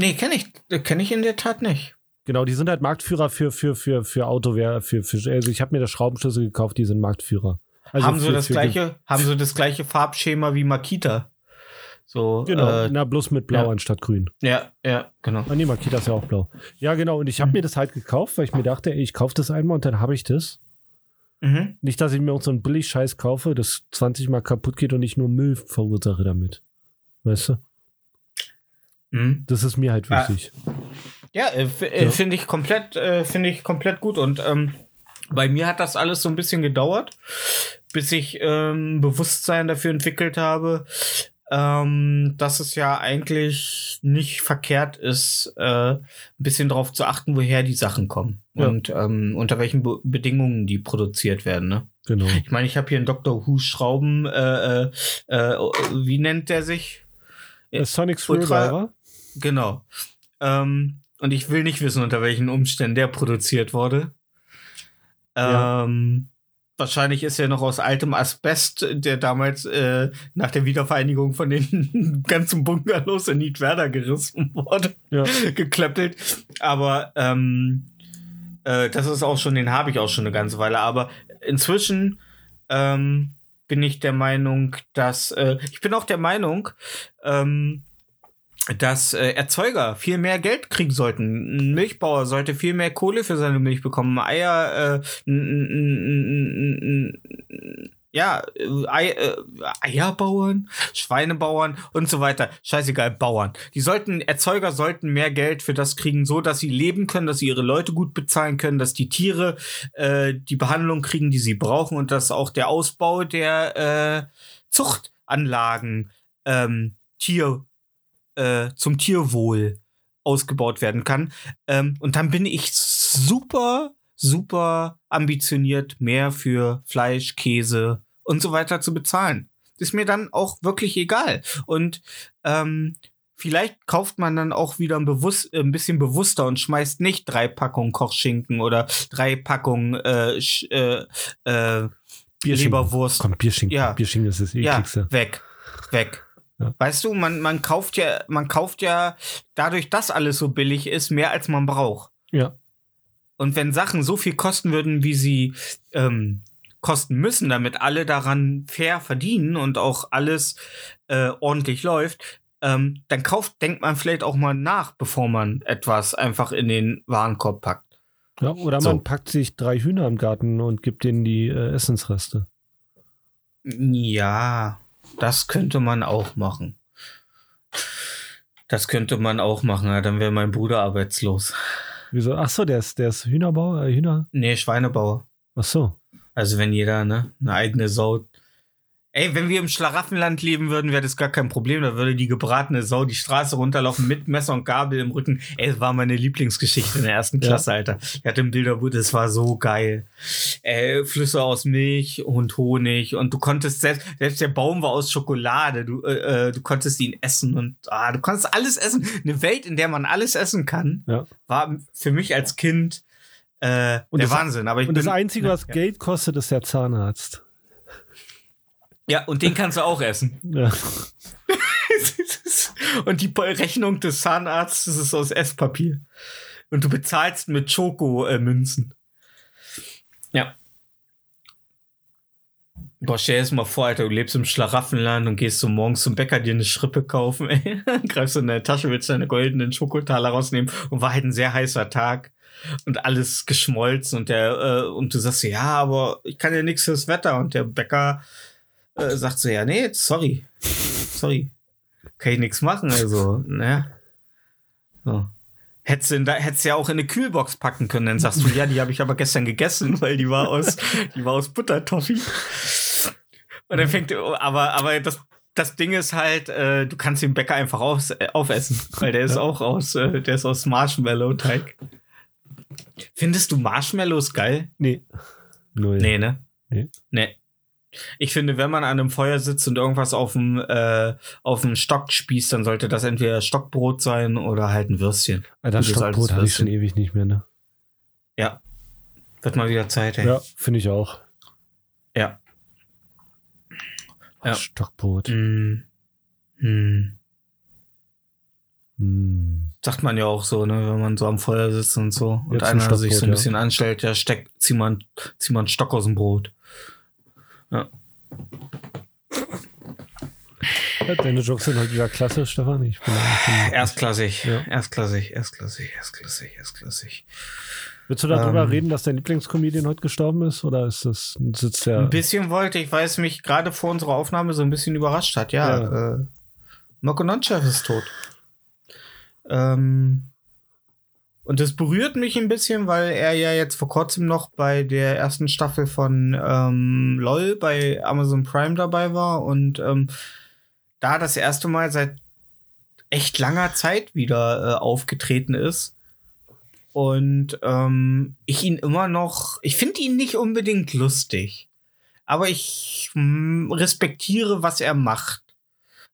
Nee, kenne ich, kenne ich in der Tat nicht. Genau, die sind halt Marktführer für, für, für, für Autowehr, für, für, also ich habe mir das Schraubenschlüssel gekauft, die sind Marktführer. Also haben so für- das für- gleiche, haben so das gleiche Farbschema wie Makita. So, Genau, äh, na bloß mit Blau ja. anstatt Grün. ja, ja, genau. Ah nee, Makita ist ja auch blau. Ja, genau, und ich Mhm. habe mir das halt gekauft, weil ich mir dachte, ey, ich kaufe das einmal und dann habe ich das. Mhm. Nicht, dass ich mir auch so einen Billig-Scheiß kaufe, das 20 Mal kaputt geht und ich nur Müll verursache damit. Weißt du? Mhm. Das ist mir halt Ah. wichtig. Ja, äh, f- äh, Ja. finde ich komplett, äh, finde ich komplett gut. Und ähm, bei mir hat das alles so ein bisschen gedauert, bis ich ähm, Bewusstsein dafür entwickelt habe, ähm, dass es ja eigentlich nicht verkehrt ist, äh, ein bisschen darauf zu achten, woher die Sachen kommen Ja. und ähm, unter welchen Be Bedingungen die produziert werden. Ne? Genau. Ich meine, ich habe hier einen Dr. Who Schrauben, äh, äh, äh, wie nennt der sich? Äh, Sonic Screwdriver. Genau. Ähm, und ich will nicht wissen, unter welchen Umständen der produziert wurde. Ja. Ähm, wahrscheinlich ist er noch aus altem Asbest, der damals äh, nach der Wiedervereinigung von den [LAUGHS] ganzen Bungalows in Niedwerder gerissen wurde, Ja. [LAUGHS] geklöppelt. Aber ähm, äh, das ist auch schon, den habe ich auch schon eine ganze Weile. Aber inzwischen ähm, bin ich der Meinung, dass äh, ich bin auch der Meinung, ähm, dass äh, Erzeuger viel mehr Geld kriegen sollten. Ein Milchbauer sollte viel mehr Kohle für seine Milch bekommen. Eier, äh, ja, äh, Ei, äh, Eierbauern, Schweinebauern und so weiter. Scheißegal, Bauern. Die sollten, Erzeuger sollten mehr Geld für das kriegen, so dass sie leben können, dass sie ihre Leute gut bezahlen können, dass die Tiere äh, die Behandlung kriegen, die sie brauchen und dass auch der Ausbau der äh, Zuchtanlagen ähm, Tier äh, zum Tierwohl ausgebaut werden kann. Ähm, und dann bin ich super, super ambitioniert, mehr für Fleisch, Käse und so weiter zu bezahlen. Ist mir dann auch wirklich egal. Und ähm, vielleicht kauft man dann auch wieder ein, bewusst, ein bisschen bewusster und schmeißt nicht drei Packungen Kochschinken oder drei Packungen äh, äh, äh, Leberwurst Komm, Bierschinken. Ja. Bierschinken ist das ja, ekligste. weg. Weg. Ja. Weißt du, man, man kauft ja, man kauft ja dadurch, dass alles so billig ist, mehr als man braucht. Ja. Und wenn Sachen so viel kosten würden, wie sie ähm, kosten müssen, damit alle daran fair verdienen und auch alles äh, ordentlich läuft, ähm, dann kauft, denkt man vielleicht auch mal nach, bevor man etwas einfach in den Warenkorb packt. Ja, oder So. man packt sich drei Hühner im Garten und gibt denen die äh, Essensreste. Ja, das könnte man auch machen. Das könnte man auch machen, ja, dann wäre mein Bruder arbeitslos. Wieso? Ach so, der ist, der ist Hühnerbauer, äh, Hühner. Nee, Schweinebauer. Ach so. Also wenn jeder, ne, eine eigene Sau. Ey, wenn wir im Schlaraffenland leben würden, wäre das gar kein Problem. Da würde die gebratene Sau die Straße runterlaufen mit Messer und Gabel im Rücken. Ey, das war meine Lieblingsgeschichte in der ersten Ja. Klasse, Alter. Ich hatte im Bilderbuch, das war so geil. Äh, Flüsse aus Milch und Honig und du konntest selbst, selbst der Baum war aus Schokolade. Du, äh, äh, du konntest ihn essen und ah, du konntest alles essen. Eine Welt, in der man alles essen kann, Ja. war für mich als Kind äh, Und der das- Wahnsinn. Aber ich Und das bin- Einzige, was ja. Geld kostet, ist der Zahnarzt. Ja, und den kannst du auch essen. [LAUGHS] Ja. [LAUGHS] und die Rechnung des Zahnarztes ist aus Esspapier. Und du bezahlst mit Schoko-Münzen. ja. Boah, stell dir das mal vor, Alter, du lebst im Schlaraffenland und gehst so morgens zum Bäcker dir eine Schrippe kaufen, ey. [LAUGHS] Greifst du in deine Tasche, willst deine goldenen Schokotaler rausnehmen und war halt ein sehr heißer Tag und alles geschmolzen und der, äh, und du sagst so, ja, aber ich kann ja nichts fürs Wetter und der Bäcker äh, sagt so, ja, nee, sorry. Sorry. Kann ich nichts machen, also, ne? So. Hättest du, hättest ja auch in eine Kühlbox packen können, dann sagst du, ja, die habe ich aber gestern gegessen, [LAUGHS] weil die war aus, die war aus Buttertoffee. Und dann fängt, aber, aber das, das Ding ist halt, äh, du kannst den Bäcker einfach aus, äh, aufessen, weil der ist Ja. auch aus, äh, der ist aus Marshmallow-Teig. Findest du Marshmallows geil? Nee. Null. Nee, ne? Nee. Nee. Ich finde, wenn man an einem Feuer sitzt und irgendwas auf dem, äh, auf dem Stock spießt, dann sollte das entweder Stockbrot sein oder halt ein Würstchen. Alter, Gutes Stockbrot hatte ich schon ewig nicht mehr, ne? Ja. Wird mal wieder Zeit, ey. Ja, finde ich auch. Ja. Oh, Ja. Stockbrot. Hm. Hm. Hm. Sagt man ja auch so, ne, wenn man so am Feuer sitzt und so und Jetzt ein einer sich so ein Stockbrot, ja. bisschen anstellt, ja, steck, zieh mal, zieh mal einen Stock aus dem Brot. Ja. Ja, Deine Jokes sind halt wieder klasse, Stefan. Ich bin, Erstklassig, Ja. erstklassig, erstklassig, erstklassig, erstklassig. Willst du darüber Ähm. reden, dass dein Lieblingscomedian heute gestorben ist? Oder ist das, sitzt der. Ein bisschen wollte ich, weil es mich gerade vor unserer Aufnahme so ein bisschen überrascht hat. Ja, Ja. Äh, Mirko Nonchef ist tot. Ähm, und das berührt mich ein bisschen, weil er ja jetzt vor kurzem noch bei der ersten Staffel von ähm, LOL bei Amazon Prime dabei war und ähm, da das erste Mal seit echt langer Zeit wieder äh, aufgetreten ist. Und ähm, ich ihn immer noch, ich finde ihn nicht unbedingt lustig, aber ich mm, respektiere, was er macht.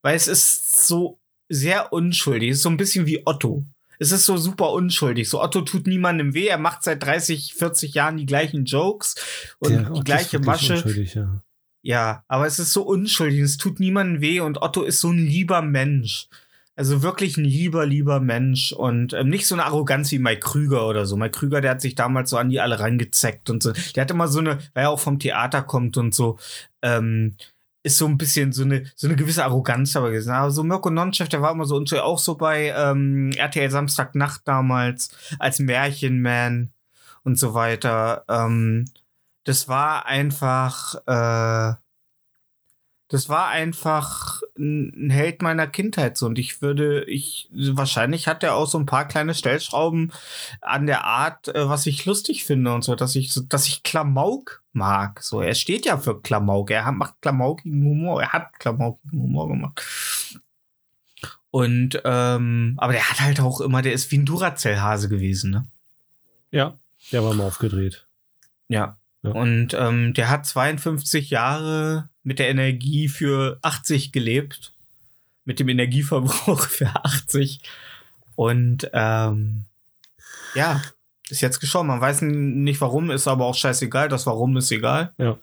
Weil es ist so sehr unschuldig, es ist so ein bisschen wie Otto. Es ist so super unschuldig. So Otto tut niemandem weh, er macht seit 30, 40 Jahren die gleichen Jokes und der- die gleiche Masche. Ja. Ja, aber es ist so unschuldig, es tut niemandem weh und Otto ist so ein lieber Mensch. Also wirklich ein lieber, lieber Mensch und ähm, nicht so eine Arroganz wie Mike Krüger oder so. Mike Krüger, der hat sich damals so an die alle reingezeckt und so. Der hat immer so eine, weil er auch vom Theater kommt und so, ähm, ist so ein bisschen so eine, so eine gewisse Arroganz dabei gewesen. Aber so Mirko Nonchef, der war immer so und auch so bei ähm, RTL Samstagnacht damals als Märchenman und so weiter. Ähm, das war einfach, äh, das war einfach ein Held meiner Kindheit so. Und ich würde, ich, wahrscheinlich hat er auch so ein paar kleine Stellschrauben an der Art, äh, was ich lustig finde und so, dass ich, so, dass ich Klamauk mag. So, er steht ja für Klamauk. Er hat, macht klamaukigen Humor. Er hat klamaukigen Humor gemacht. Und, ähm, aber der hat halt auch immer, der ist wie ein Duracell-Hase gewesen, ne? ja, der war mal aufgedreht. Ja. Ja. Und ähm, der hat 52 Jahre mit der Energie für 80 gelebt. Mit dem Energieverbrauch [LAUGHS] für 80. Und ähm, ja, ist jetzt gestorben. Man weiß nicht warum, ist aber auch scheißegal. Das Warum ist egal. Ja.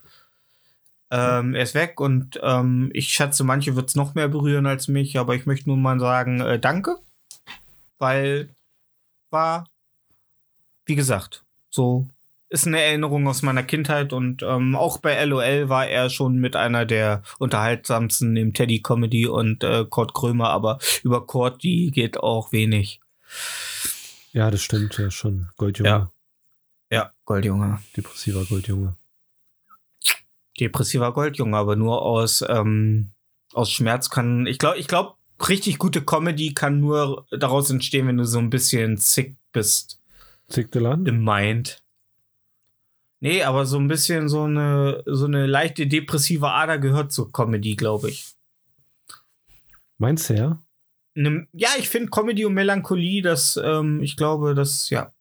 Ähm, er ist weg und ähm, ich schätze, manche wird es noch mehr berühren als mich, aber ich möchte nur mal sagen, äh, danke. Weil war, wie gesagt, so ist eine Erinnerung aus meiner Kindheit und ähm, auch bei LOL war er schon mit einer der unterhaltsamsten neben Teddy Comedy und äh, Kurt Krömer, aber über Kurt, die geht auch wenig. Ja, das stimmt, ja, schon. Goldjunge. Ja. Ja, Goldjunge. Depressiver Goldjunge. Depressiver Goldjunge, aber nur aus, ähm, aus Schmerz kann. Ich glaube, ich glaube, richtig gute Comedy kann nur daraus entstehen, wenn du so ein bisschen sick bist Land? im Mind. Nee, aber so ein bisschen so eine, so eine leichte depressive Ader gehört zur Comedy, glaube ich. Meinst du ja? Ne, ja, ich finde Comedy und Melancholie, das, ähm, ich glaube, das, ja.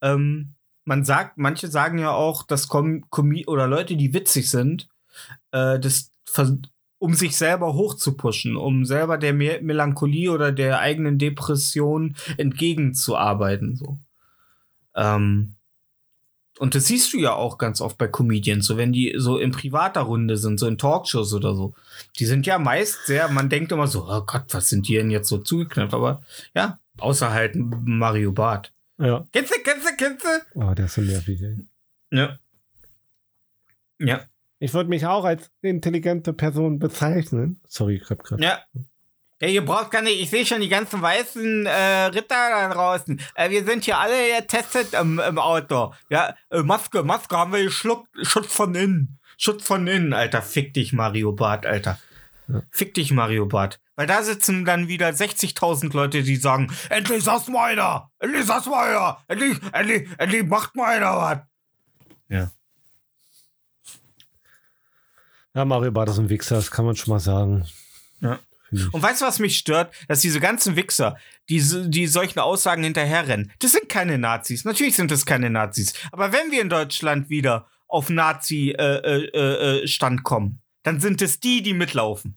Ähm, man sagt, manche sagen ja auch, dass Com oder Leute, die witzig sind, äh, das um sich selber hochzupushen, um selber der Me Melancholie oder der eigenen Depression entgegenzuarbeiten. So. Ähm, und das siehst du ja auch ganz oft bei Comedians, so wenn die so in privater Runde sind, so in Talkshows oder so. Die sind ja meist sehr, man denkt immer so, oh Gott, was sind die denn jetzt so zugeknöpft? Aber ja, außer halt Mario Barth. Ja. Kennst du, kennst du, kennst du? Oh, der ist so nervig, ey. Ja. Ja. Ich würde mich auch als intelligente Person bezeichnen. Sorry, ich hab grad. Ja. Ja, ihr braucht gar nicht, ich sehe schon die ganzen weißen äh, Ritter da draußen. Äh, wir sind hier alle getestet im, im Auto. Ja, äh, Maske, Maske haben wir geschluckt, Schutz von innen. Schutz von innen, Alter. Fick dich, Mario Bart, Alter. Ja. Fick dich, Mario Bart. Weil da sitzen dann wieder 60.000 Leute, die sagen, endlich sag's mal einer! Endlich sag's mal einer! Endlich, endlich, endlich macht mal einer was! Ja. Ja, Mario Barth ist ein Wichser, das kann man schon mal sagen. Ja. Ich. Und weißt du, was mich stört? Dass diese ganzen Wichser, die, die solchen Aussagen hinterherrennen, das sind keine Nazis. Natürlich sind das keine Nazis. Aber wenn wir in Deutschland wieder auf Nazi-Stand äh, äh, äh, Stand kommen, dann sind es die, die mitlaufen.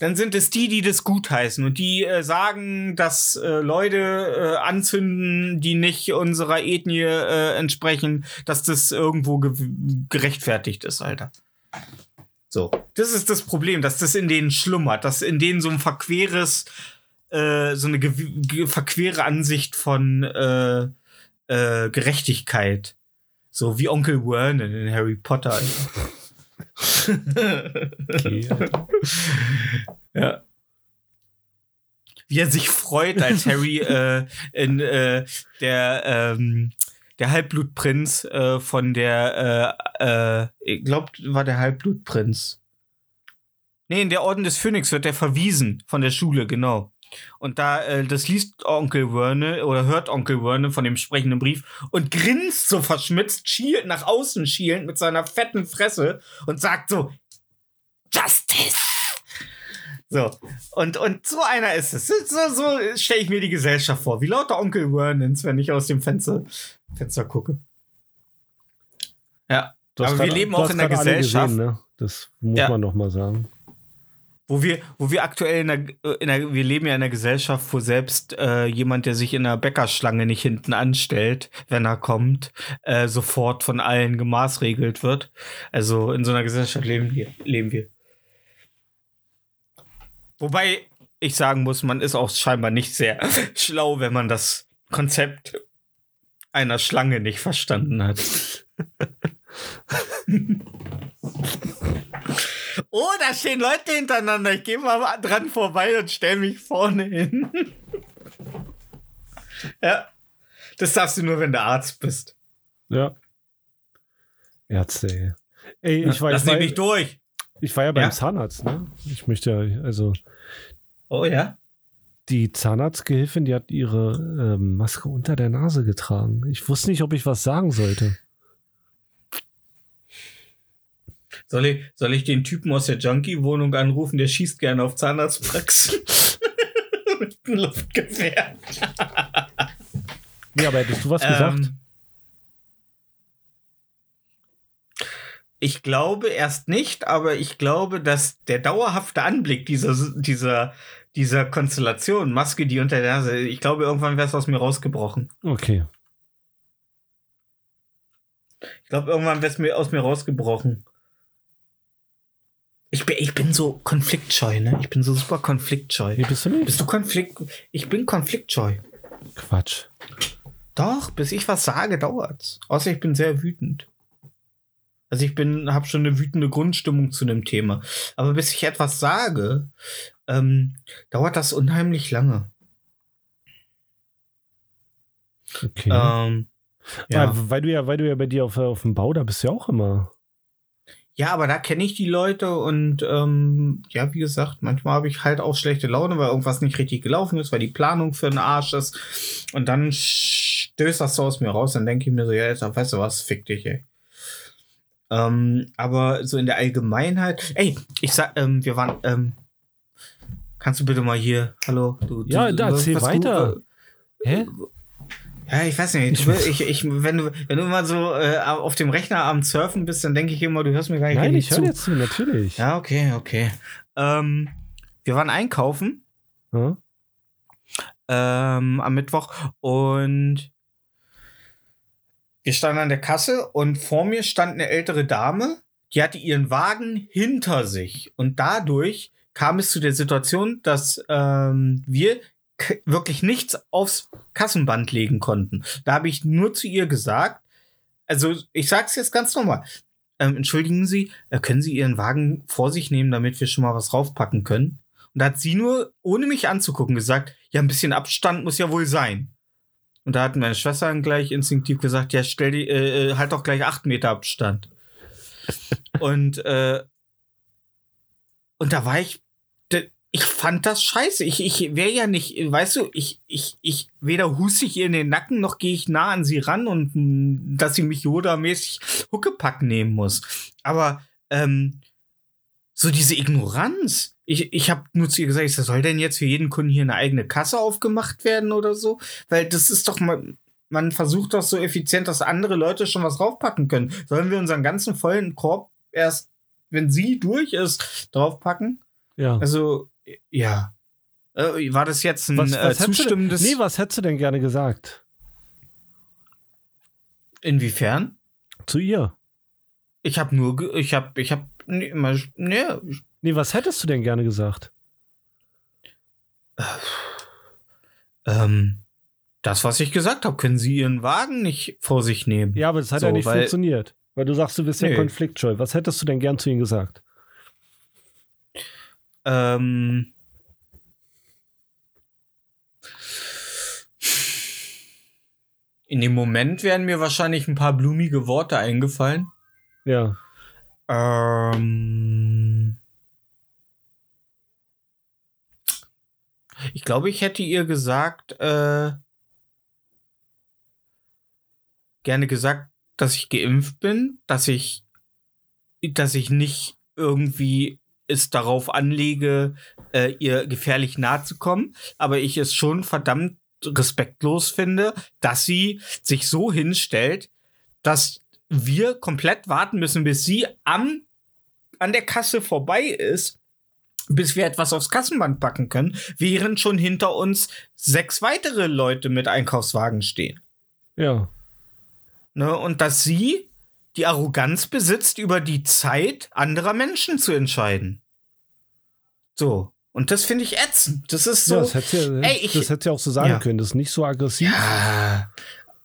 Dann sind es die, die das gutheißen und die äh, sagen, dass äh, Leute äh, anzünden, die nicht unserer Ethnie äh, entsprechen, dass das irgendwo ge gerechtfertigt ist, Alter. So, das ist das Problem, dass das in denen schlummert, dass in denen so ein verqueres, äh, so eine verquere Ansicht von äh, äh, Gerechtigkeit. So wie Onkel Vernon in Harry Potter. [LAUGHS] Okay. [LAUGHS] Ja. Wie er sich freut, als Harry äh, in äh, der ähm, der Halbblutprinz äh, von der äh, äh, ich glaube war der Halbblutprinz. Nee, in der Orden des Phönix wird er verwiesen von der Schule, genau. Und da, äh, das liest Onkel Vernon oder hört Onkel Vernon von dem sprechenden Brief und grinst so verschmitzt, schielt nach außen schielend mit seiner fetten Fresse und sagt so, Justice! So, und, und so einer ist es. So, so stelle ich mir die Gesellschaft vor. Wie lauter Onkel Vernons, wenn ich aus dem Fenster, Fenster gucke. Ja, Du hast Aber wir grad- leben du auch in einer Gesellschaft- Gesehen, ne? Das muss Ja. man noch mal sagen. wo wir, wo wir aktuell in der, in der, wir leben ja in einer Gesellschaft, wo selbst äh, jemand, der sich in einer Bäckerschlange nicht hinten anstellt, wenn er kommt, äh, sofort von allen gemaßregelt wird. Also in so einer Gesellschaft leben wir. Leben wir. Wobei ich sagen muss, man ist auch scheinbar nicht sehr [LAUGHS] schlau, wenn man das Konzept einer Schlange nicht verstanden hat. [LAUGHS] oh, da stehen Leute hintereinander. Ich gehe mal dran vorbei und stelle mich vorne hin. [LAUGHS] ja. Das darfst du nur, wenn du Arzt bist. Ja. Ärzte, ey. Ich war, Lass ich war, dich nicht durch. Ich war ja beim Ja? Zahnarzt, ne? Ich möchte ja, also Oh ja? die Zahnarztgehilfin, die hat ihre ähm, Maske unter der Nase getragen. Ich wusste nicht, ob ich was sagen sollte. Soll ich, soll ich den Typen aus der Junkie-Wohnung anrufen, der schießt gerne auf Zahnarztpraxen? [LAUGHS] Mit einem Luftgewehr. Nee, aber hättest du was gesagt? Ich glaube erst nicht, aber ich glaube, dass der dauerhafte Anblick dieser, dieser, dieser Konstellation, Maske, die unter der Nase, ich glaube, irgendwann wäre es aus mir rausgebrochen. Okay. Ich glaube, irgendwann wäre es mir aus mir rausgebrochen. Ich bin, ich bin so konfliktscheu, ne? Ich bin so super konfliktscheu. Nee, bist du nicht? Bist du konflikt? Ich bin konfliktscheu. Quatsch. Doch, bis ich was sage, dauert's. Außer ich bin sehr wütend. Also ich bin, habe schon eine wütende Grundstimmung zu einem Thema. Aber bis ich etwas sage, ähm, dauert das unheimlich lange. Okay. Ähm, ja. weil du ja, weil du ja bei dir auf, auf dem Bau, da bist du ja auch immer. Ja, aber da kenne ich die Leute und ähm, ja, wie gesagt, manchmal habe ich halt auch schlechte Laune, weil irgendwas nicht richtig gelaufen ist, weil die Planung für den Arsch ist. Und dann stößt das so aus mir raus, dann denke ich mir so, ja, jetzt weißt du was, fick dich, ey. Ähm, aber so in der Allgemeinheit, ey, ich sag, ähm, wir waren, ähm, kannst du bitte mal hier, hallo, du, Ja, du, da, erzähl weiter. Gut, Hä? ja, ich weiß nicht. Ich, [LAUGHS] ich, ich, wenn, du, wenn du immer so äh, auf dem Rechner am Surfen bist, dann denke ich immer, du hörst mir gar nicht Nein, ich höre jetzt zu, natürlich. Ja, okay, okay. Ähm, wir waren einkaufen Ja? ähm, am Mittwoch und wir standen an der Kasse und vor mir stand eine ältere Dame, die hatte ihren Wagen hinter sich und dadurch kam es zu der Situation, dass ähm, wir wirklich nichts aufs Kassenband legen konnten. Da habe ich nur zu ihr gesagt, also ich sag's jetzt ganz normal. Ähm, entschuldigen Sie, äh, können Sie Ihren Wagen vor sich nehmen, damit wir schon mal was raufpacken können? Und da hat sie nur, ohne mich anzugucken, gesagt, ja, ein bisschen Abstand muss ja wohl sein. Und da hat meine Schwester dann gleich instinktiv gesagt, ja, stell die, äh, äh, halt doch gleich acht Meter Abstand. [LAUGHS] und, äh, und da war ich, ich fand das scheiße. Ich, ich wäre ja nicht, weißt du, ich, ich, ich, weder huste ich ihr in den Nacken, noch gehe ich nah an sie ran und mh, dass sie mich Yoda-mäßig Huckepack nehmen muss. Aber, ähm, so diese Ignoranz. Ich, ich habe nur zu ihr gesagt, sag, soll denn jetzt für jeden Kunden hier eine eigene Kasse aufgemacht werden oder so? Weil das ist doch mal, man versucht doch so effizient, dass andere Leute schon was draufpacken können. Sollen wir unseren ganzen vollen Korb erst, wenn sie durch ist, draufpacken? Ja. Also, ja. Äh, war das jetzt ein was, äh, was hättest du denn, zustimmendes? nee, was hättest du denn gerne gesagt? Inwiefern? Zu ihr. Ich habe nur, ich habe, ich habe, nee, mal- nee, Nee, was hättest du denn gerne gesagt? ähm, das, was ich gesagt habe, können Sie Ihren Wagen nicht vor sich nehmen? Ja, aber das hat So, ja nicht weil- funktioniert. Weil du sagst, du bist ja Nee. konfliktscheu. Was hättest du denn gern zu ihnen gesagt? Ähm. In dem Moment wären mir wahrscheinlich ein paar blumige Worte eingefallen. Ja. Ähm. Ich glaube, ich hätte ihr gesagt, äh, gerne gesagt, dass ich geimpft bin, dass ich, dass ich nicht irgendwie es darauf anlege, äh, ihr gefährlich nahe zu kommen, aber ich es schon verdammt respektlos finde, dass sie sich so hinstellt, dass wir komplett warten müssen, bis sie am, an der Kasse vorbei ist, bis wir etwas aufs Kassenband packen können, während schon hinter uns sechs weitere Leute mit Einkaufswagen stehen. Ja. Ne? Und dass sie die Arroganz besitzt, über die Zeit anderer Menschen zu entscheiden. So. Und das finde ich ätzend. Das ist so. ja das hättest du ja, Ey, ich- das hättest du ja auch so sagen Ja. können. Das ist nicht so aggressiv. Ja.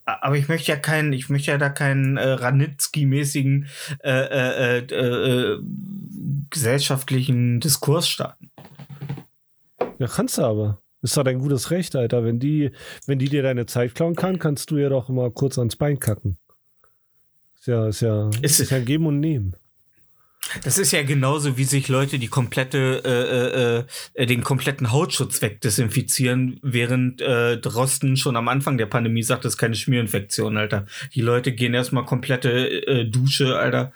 Aber ich möchte ja keinen, ich möchte ja da keinen äh, Ranitzky-mäßigen äh, äh, äh, äh, gesellschaftlichen Diskurs starten. Ja, kannst du aber. Ist doch dein gutes Recht, Alter. Wenn die, wenn die dir deine Zeit klauen kann, kannst du ja doch mal kurz ans Bein kacken. Ist ja, ist ja, Ist- ist, ja Geben und Nehmen. Das ist ja genauso, wie sich Leute die komplette, äh, äh, äh, den kompletten Hautschutz wegdesinfizieren, während äh, Drosten schon am Anfang der Pandemie sagt, das ist keine Schmierinfektion, Alter. Die Leute gehen erstmal komplette äh, Dusche, Alter.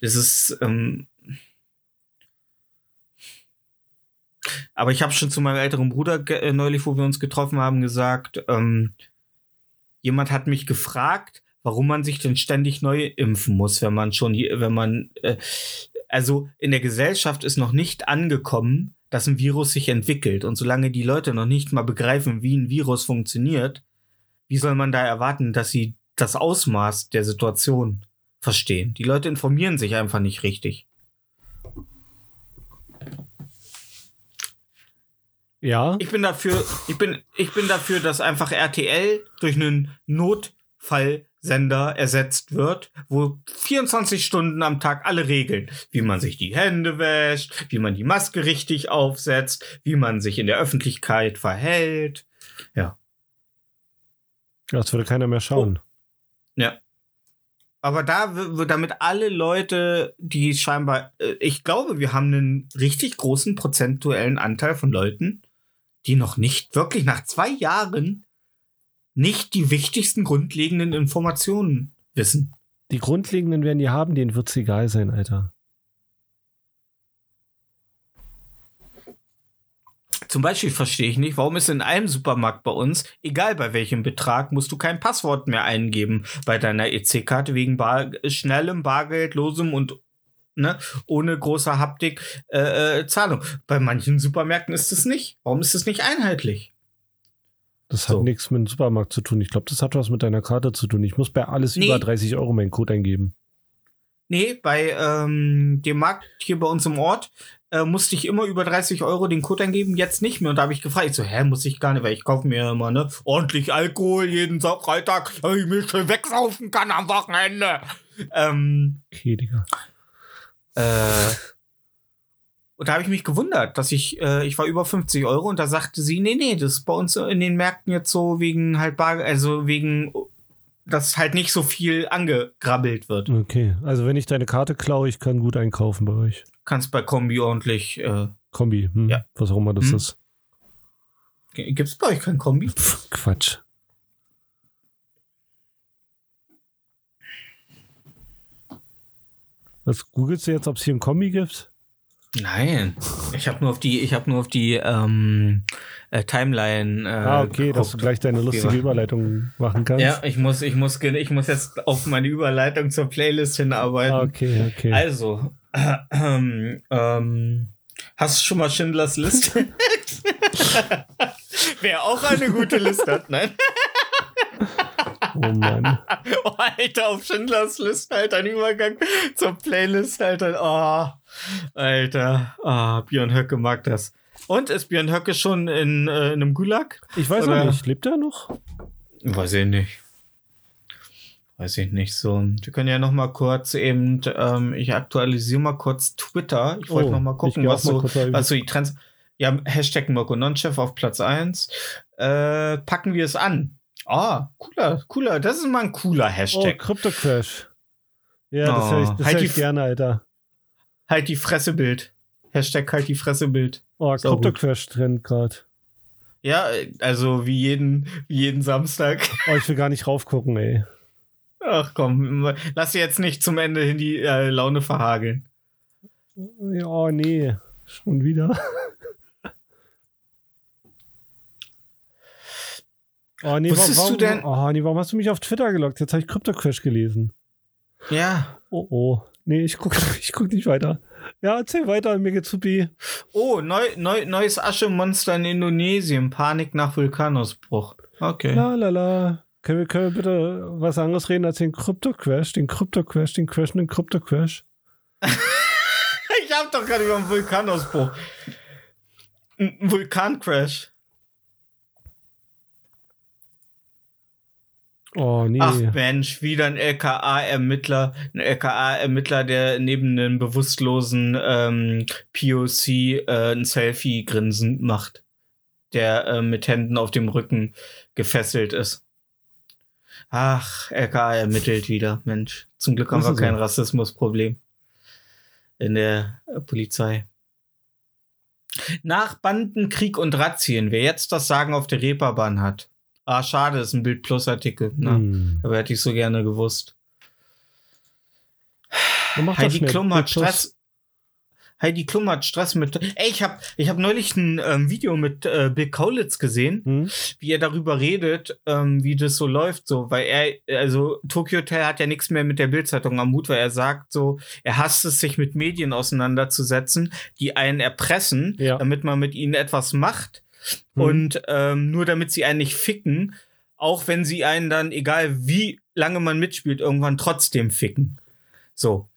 Das ist, ähm aber ich habe schon zu meinem älteren Bruder äh, neulich, wo wir uns getroffen haben, gesagt, ähm, jemand hat mich gefragt, warum man sich denn ständig neu impfen muss, wenn man schon hier, wenn man, äh, also in der Gesellschaft ist noch nicht angekommen, dass ein Virus sich entwickelt. Und solange die Leute noch nicht mal begreifen, wie ein Virus funktioniert, wie soll man da erwarten, dass sie das Ausmaß der Situation verstehen? Die Leute informieren sich einfach nicht richtig. Ja. Ich bin dafür, ich bin, ich bin dafür, dass einfach RTL durch einen Notfallsender ersetzt wird, wo 24 Stunden am Tag alle regeln, wie man sich die Hände wäscht, wie man die Maske richtig aufsetzt, wie man sich in der Öffentlichkeit verhält. Ja. Das würde keiner mehr schauen. Ja. Aber da, w- w- damit alle Leute, die scheinbar, äh, ich glaube, wir haben einen richtig großen prozentuellen Anteil von Leuten, die noch nicht wirklich nach zwei Jahren nicht die wichtigsten grundlegenden Informationen wissen. Die Grundlegenden werden die haben, denen wird's egal sein, Alter. Zum Beispiel verstehe ich nicht, warum ist in einem Supermarkt bei uns, egal bei welchem Betrag, musst du kein Passwort mehr eingeben bei deiner EC-Karte wegen bar schnellem, bargeldlosem und ne, ohne große Haptik äh, äh, Zahlung. Bei manchen Supermärkten ist es nicht. Warum ist es nicht einheitlich? Das hat So. nichts mit dem Supermarkt zu tun. Ich glaube, das hat was mit deiner Karte zu tun. Ich muss bei alles Nee. über 30 Euro meinen Code eingeben. Nee, bei ähm, dem Markt hier bei uns im Ort äh, musste ich immer über 30 Euro den Code eingeben, jetzt nicht mehr. Und da habe ich gefragt, ich so, hä, muss ich gar nicht, weil ich kaufe mir immer, ne, ordentlich Alkohol jeden Freitag, damit ich mich schön wegsaufen kann am Wochenende. Ähm, Okay, Digga. äh, und da habe ich mich gewundert, dass ich, äh, ich war über 50 Euro und da sagte sie, nee, nee, das ist bei uns in den Märkten jetzt so wegen halt Bar, also wegen, dass halt nicht so viel angegrabbelt wird. Okay, also wenn ich deine Karte klaue, ich kann gut einkaufen bei euch. Kannst bei Kombi ordentlich, äh, Kombi, hm? Ja. was auch immer das Hm. ist. gibt's bei euch kein Kombi? Pff, Quatsch. Was googelst du jetzt, ob es hier ein Kombi gibt? Nein, ich habe nur auf die, ich habe nur auf die ähm, äh, Timeline. Äh, ah, okay, dass du gleich deine lustige. Überleitung machen kannst. Ja, ich muss, ich muss, ich muss jetzt auf meine Überleitung zur Playlist hinarbeiten. Ah, okay, okay. Also, äh, ähm, ähm, hast du schon mal Schindlers Liste? [LAUGHS] [LAUGHS] Wer auch eine gute Liste hat, nein? Oh Mann. [LAUGHS] Oh, Alter, auf Schindlers Liste, Alter, ein Übergang zur Playlist, Alter. Oh, Alter, ah, Björn Höcke mag das. Und ist Björn Höcke schon in, äh, in einem Gulag? Ich weiß Oder- nicht, lebt er noch? Weiß ich nicht. Weiß ich nicht so. Wir können ja noch mal kurz eben, ähm, ich aktualisiere mal kurz Twitter. Ich wollte Oh, noch mal gucken, was mal so, was so die Trends. Ja, Hashtag Mirko Nonchef auf Platz 1. Äh, packen wir es an. Ah, cooler, cooler. Das ist mal ein cooler Oh, Hashtag. Crypto Crash. Ja, das Oh, höre ich, das halt hör ich gerne, Alter. Halt die Fressebild. Hashtag halt die Fressebild. Oh, Sau Crypto. Crash Trend gerade. Ja, also wie jeden, wie jeden Samstag. [LAUGHS] Oh, ich will gar nicht raufgucken, ey. Ach komm, lass dir jetzt nicht zum Ende hin die äh, Laune verhageln. Ja, Oh, nee. Schon wieder. [LAUGHS] Oh nee, Wusstest warum, du denn- Oh nee, warum hast du mich auf Twitter gelockt? Jetzt habe ich Crypto Crash gelesen. Ja. Oh oh. Nee, ich guck, [LAUGHS] ich guck nicht weiter. Ja, erzähl weiter, mir geht's supi. Oh, neu, neu, neues Aschemonster in Indonesien. Panik nach Vulkanausbruch. Okay. La la la. Können wir, können wir bitte was anderes reden als den Crypto Crash? Den Crypto Crash, den [LAUGHS] crashenden Crypto Crash? Ich hab doch gerade über einen Vulkanausbruch. Vulkancrash. Oh nee. Ach Mensch, wieder ein LKA-Ermittler. Ein LKA-Ermittler, der neben einem bewusstlosen ähm, POC äh, ein Selfie-Grinsen macht. Der äh, mit Händen auf dem Rücken gefesselt ist. Ach, LKA ermittelt wieder. Mensch, zum Glück haben wir kein so? Rassismusproblem in der äh, Polizei. Nach Bandenkrieg und Razzien, wer jetzt das Sagen auf der Reeperbahn hat. Ah, schade, ist ein Bild Plus Artikel. Ne? Hm. Aber hätte ich so gerne gewusst. Heidi. Klum hat. Stress. Heidi Klum hat Stress mit. Ey, ich habe ich hab neulich ein ähm, Video mit äh, Bill Kaulitz gesehen, Hm? wie er darüber redet, ähm, wie das so läuft, so, weil er, also Tokyo Hotel hat ja nichts mehr mit der Bildzeitung am Mut, weil er sagt so, er hasst es, sich mit Medien auseinanderzusetzen, die einen erpressen, Ja. damit man mit ihnen etwas macht Hm. und ähm, nur damit sie einen nicht ficken, auch wenn sie einen dann, egal wie lange man mitspielt, irgendwann trotzdem ficken. So.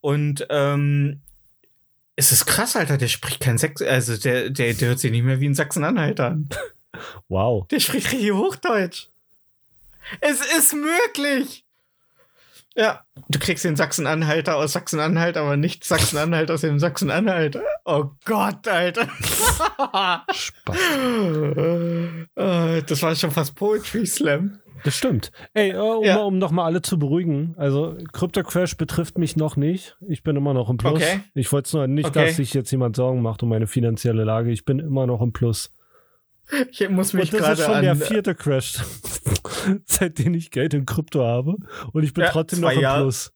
Und ähm, es ist krass, Alter, der spricht kein Sex, also der, der, der hört sich nicht mehr wie ein Sachsen-Anhalt an. Wow. Der spricht richtig Hochdeutsch. Es ist möglich. Ja, du kriegst den Sachsen-Anhalter aus Sachsen-Anhalt, aber nicht Sachsen-Anhalt aus dem Sachsen-Anhalt. Oh Gott, Alter. [LAUGHS] Spaß. Äh, das war schon fast Poetry Slam. Das stimmt. Ey, äh, um, Ja. um nochmal alle zu beruhigen, also Crypto Crash betrifft mich noch nicht. Ich bin immer noch im Plus. Okay. Ich wollte es nur nicht, Okay. dass sich jetzt jemand Sorgen macht um meine finanzielle Lage. Ich bin immer noch im Plus. Ich muss mich Und das ist gerade schon an. der vierte Crash, [LAUGHS] seitdem ich Geld in Krypto habe. Und ich bin Ja, trotzdem noch im Jahre. Plus.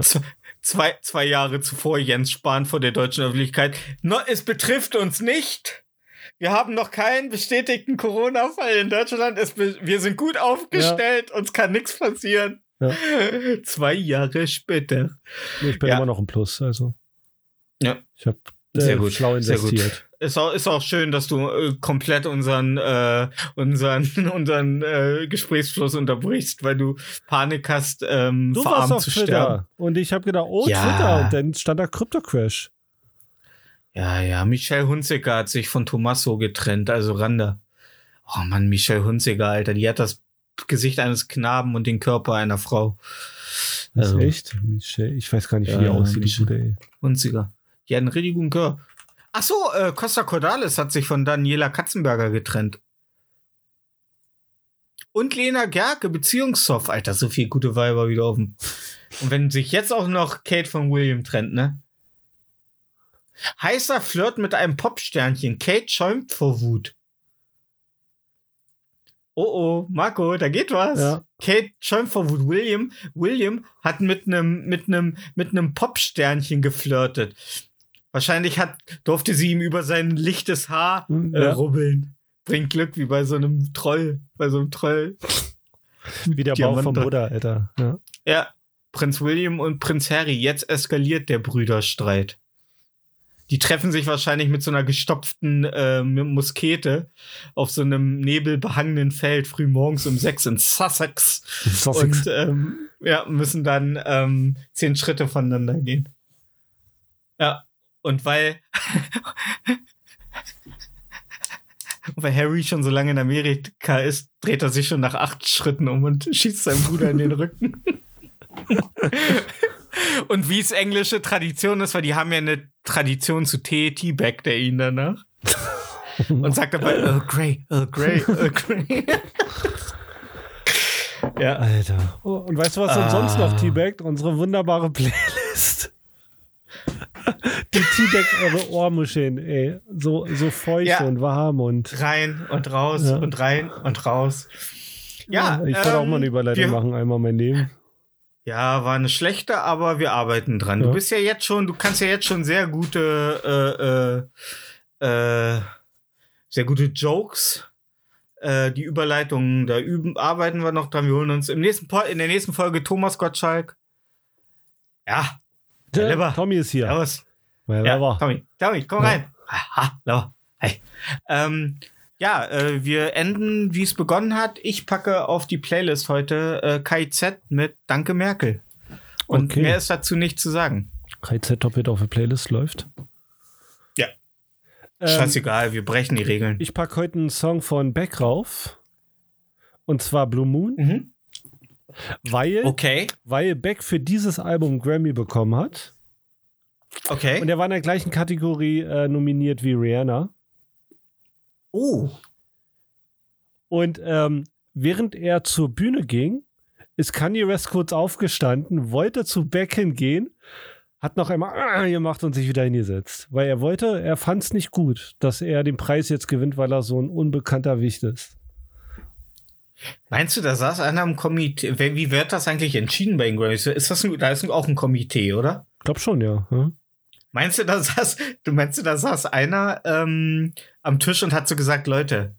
Z- Zwei, zwei Jahre zuvor Jens Spahn vor der deutschen Öffentlichkeit. No, es betrifft uns nicht. Wir haben noch keinen bestätigten Corona-Fall in Deutschland. Es, wir sind gut aufgestellt. Uns kann nichts passieren. Ja. Zwei Jahre später. Ich bin Ja. immer noch im Plus. Also Ja. ich habe Sehr gut, schlau sehr gut. investiert. Ist auch, ist auch schön, dass du äh, komplett unseren, äh, unseren, [LAUGHS] unseren äh, Gesprächsfluss unterbrichst, weil du Panik hast, ähm, Du warst auf zu Twitter sterben. und ich habe gedacht, oh Ja. Twitter und dann stand da Crypto Crash. Ja, ja, Michelle Hunziker hat sich von Tommaso getrennt, also Randa. Oh Mann, Michelle Hunziker, Alter, die hat das Gesicht eines Knaben und den Körper einer Frau. Das Also, ist echt? Michelle, ich weiß gar nicht, wie Ja, die aussieht, die. Hunziker. Die hat einen richtig guten Körper. Ach so, äh, Costa Cordalis hat sich von Daniela Katzenberger getrennt. Und Lena Gerke, Beziehungssoft. Alter, so viel gute Weiber wieder dem. Und wenn sich jetzt auch noch Kate von William trennt, ne? Heißer Flirt mit einem Popsternchen. Kate schäumt vor Wut. Oh oh, Marco, da geht was. Ja. Kate schäumt vor Wut. William, William hat mit einem mit einem mit einem Popsternchen geflirtet. Wahrscheinlich hat durfte sie ihm über sein lichtes Haar Hm, äh, ja. rubbeln. Bringt Glück wie bei so einem Troll, bei so einem Troll. [LAUGHS] Wie der Bauch vom Buddha, Alter. Ja. Ja, Prinz William und Prinz Harry. Jetzt eskaliert der Brüderstreit. Die treffen sich wahrscheinlich mit so einer gestopften äh, Muskete auf so einem nebelbehangenen Feld früh morgens um sechs in Sussex. Sussex. Und ähm, ja, müssen dann ähm, zehn Schritte voneinander gehen. Ja, und weil, [LAUGHS] und weil Harry schon so lange in Amerika ist, dreht er sich schon nach acht Schritten um und schießt seinem Bruder in den Rücken. [LAUGHS] und wie es englische Tradition ist, weil die haben ja eine Tradition zu Tee, Teabag der ihn danach. [LAUGHS] Und sagt dabei, Earl Grey, Earl Grey, Earl Grey. ja. Alter. Oh, und weißt du, was uns Ah. sonst noch teabagt? Unsere wunderbare Playlist. Die teabagt eure Ohrmuscheln, ey. So, so feucht Ja. und warm und. rein und raus Ja. und rein und raus. Ja, ich wollte auch ähm, mal eine Überleitung wir- machen, einmal mein Leben. Ja, war eine schlechte, aber wir arbeiten dran. Du Ja. bist ja jetzt schon, du kannst ja jetzt schon sehr gute, äh, äh, äh, sehr gute Jokes. Äh, die Überleitungen, da üben, arbeiten wir noch dran. Wir holen uns im nächsten Po- in der nächsten Folge Thomas Gottschalk. Ja, Der Leber. Tommy ist hier. servus. Mein Ja, Leber. Tommy, Tommy, komm Ja. rein. Aha. Hey. Ähm, ja, äh, wir enden, wie es begonnen hat. Ich packe auf die Playlist heute äh, KIZ mit Danke Merkel. Und Okay. mehr ist dazu nicht zu sagen. KZ doppelt auf der Playlist läuft. Ja. Ähm, Scheißegal, wir brechen die Regeln. ich packe heute einen Song von Beck rauf. Und zwar Blue Moon, Mhm. Weil, Okay, weil Beck für dieses Album einen Grammy bekommen hat. okay. Und er war in der gleichen Kategorie äh, nominiert wie Rihanna. oh, Und ähm, während er zur Bühne ging, ist Kanye West kurz aufgestanden, wollte zu Beck hingehen, hat noch einmal ah, gemacht und sich wieder hingesetzt. Weil er wollte, er fand es nicht gut, dass er den Preis jetzt gewinnt, weil er so ein unbekannter Wicht ist. Meinst du, da saß einer im Komitee? Wie wird das eigentlich entschieden bei den Grammys? Ist das ein, da ist auch ein Komitee, oder? Glaub schon, ja. Hm? Meinst du, da saß, du meinst du, da saß einer ähm, am Tisch und hat so gesagt, Leute,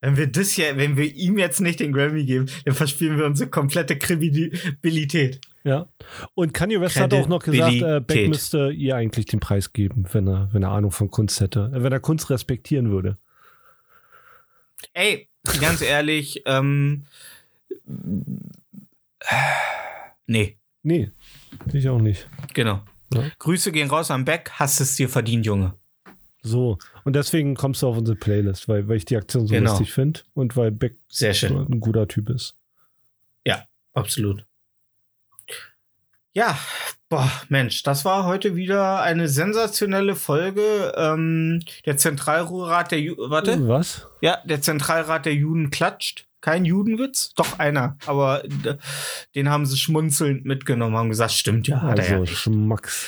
wenn wir das hier, wenn wir ihm jetzt nicht den Grammy geben, dann verspielen wir unsere komplette Kredibilität. Ja. Und Kanye West hat auch noch gesagt, äh, Beck müsste ihr eigentlich den Preis geben, wenn er, wenn er Ahnung von Kunst hätte. Äh, wenn er Kunst respektieren würde. Ey, ganz ehrlich, ähm, nee, Nee, ich auch nicht. genau. Ja. Grüße gehen raus am Beck, hast es dir verdient, Junge. So. Und deswegen kommst du auf unsere Playlist, weil, weil ich die Aktion so Genau. lustig finde und weil Beck Sehr schön. ein guter Typ ist. Absolut. Ja, boah, Mensch, das war heute wieder eine sensationelle Folge. Ähm, der Zentralrat der Ju warte, Was? ja, der Zentralrat der Juden klatscht. Kein Judenwitz? Doch einer. Aber äh, den haben sie schmunzelnd mitgenommen, haben gesagt, stimmt ja. Hat er Also ja. Schmacks.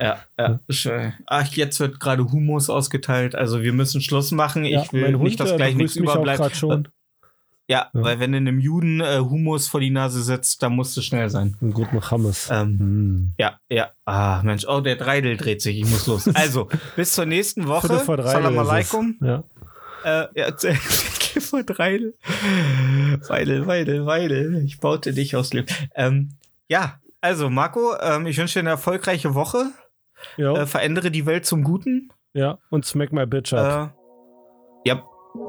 Ja, ja. Schön. Ach, jetzt wird gerade Humus ausgeteilt. Also wir müssen Schluss machen. Ja, ich will nicht, dass äh, gleich nichts überbleibt. Ja, Ja. weil wenn du einem Juden äh, Humus vor die Nase setzt, dann musst du schnell sein. Einen guten Hammes. Ähm, Hm. ja, ja. Ah, Mensch, oh, der Dreidel dreht sich. Ich muss los. [LAUGHS] Also, bis zur nächsten Woche. Viertel vor Salam alaikum. Ja. Äh, ja, [LAUGHS] Viertel vor Dreidel. Weidel, Weidel, Weidel. Ich baute dich aus Leben. Ähm, ja, also Marco, ähm, ich wünsche dir eine erfolgreiche Woche. Äh, verändere die Welt zum Guten. ja. Und smack my bitch up. Äh, ja.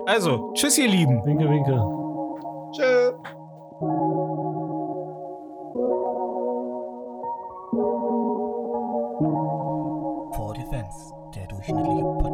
Also, tschüss, ihr Lieben. winke, winke. Tschö. For Defense, der durchschnittliche.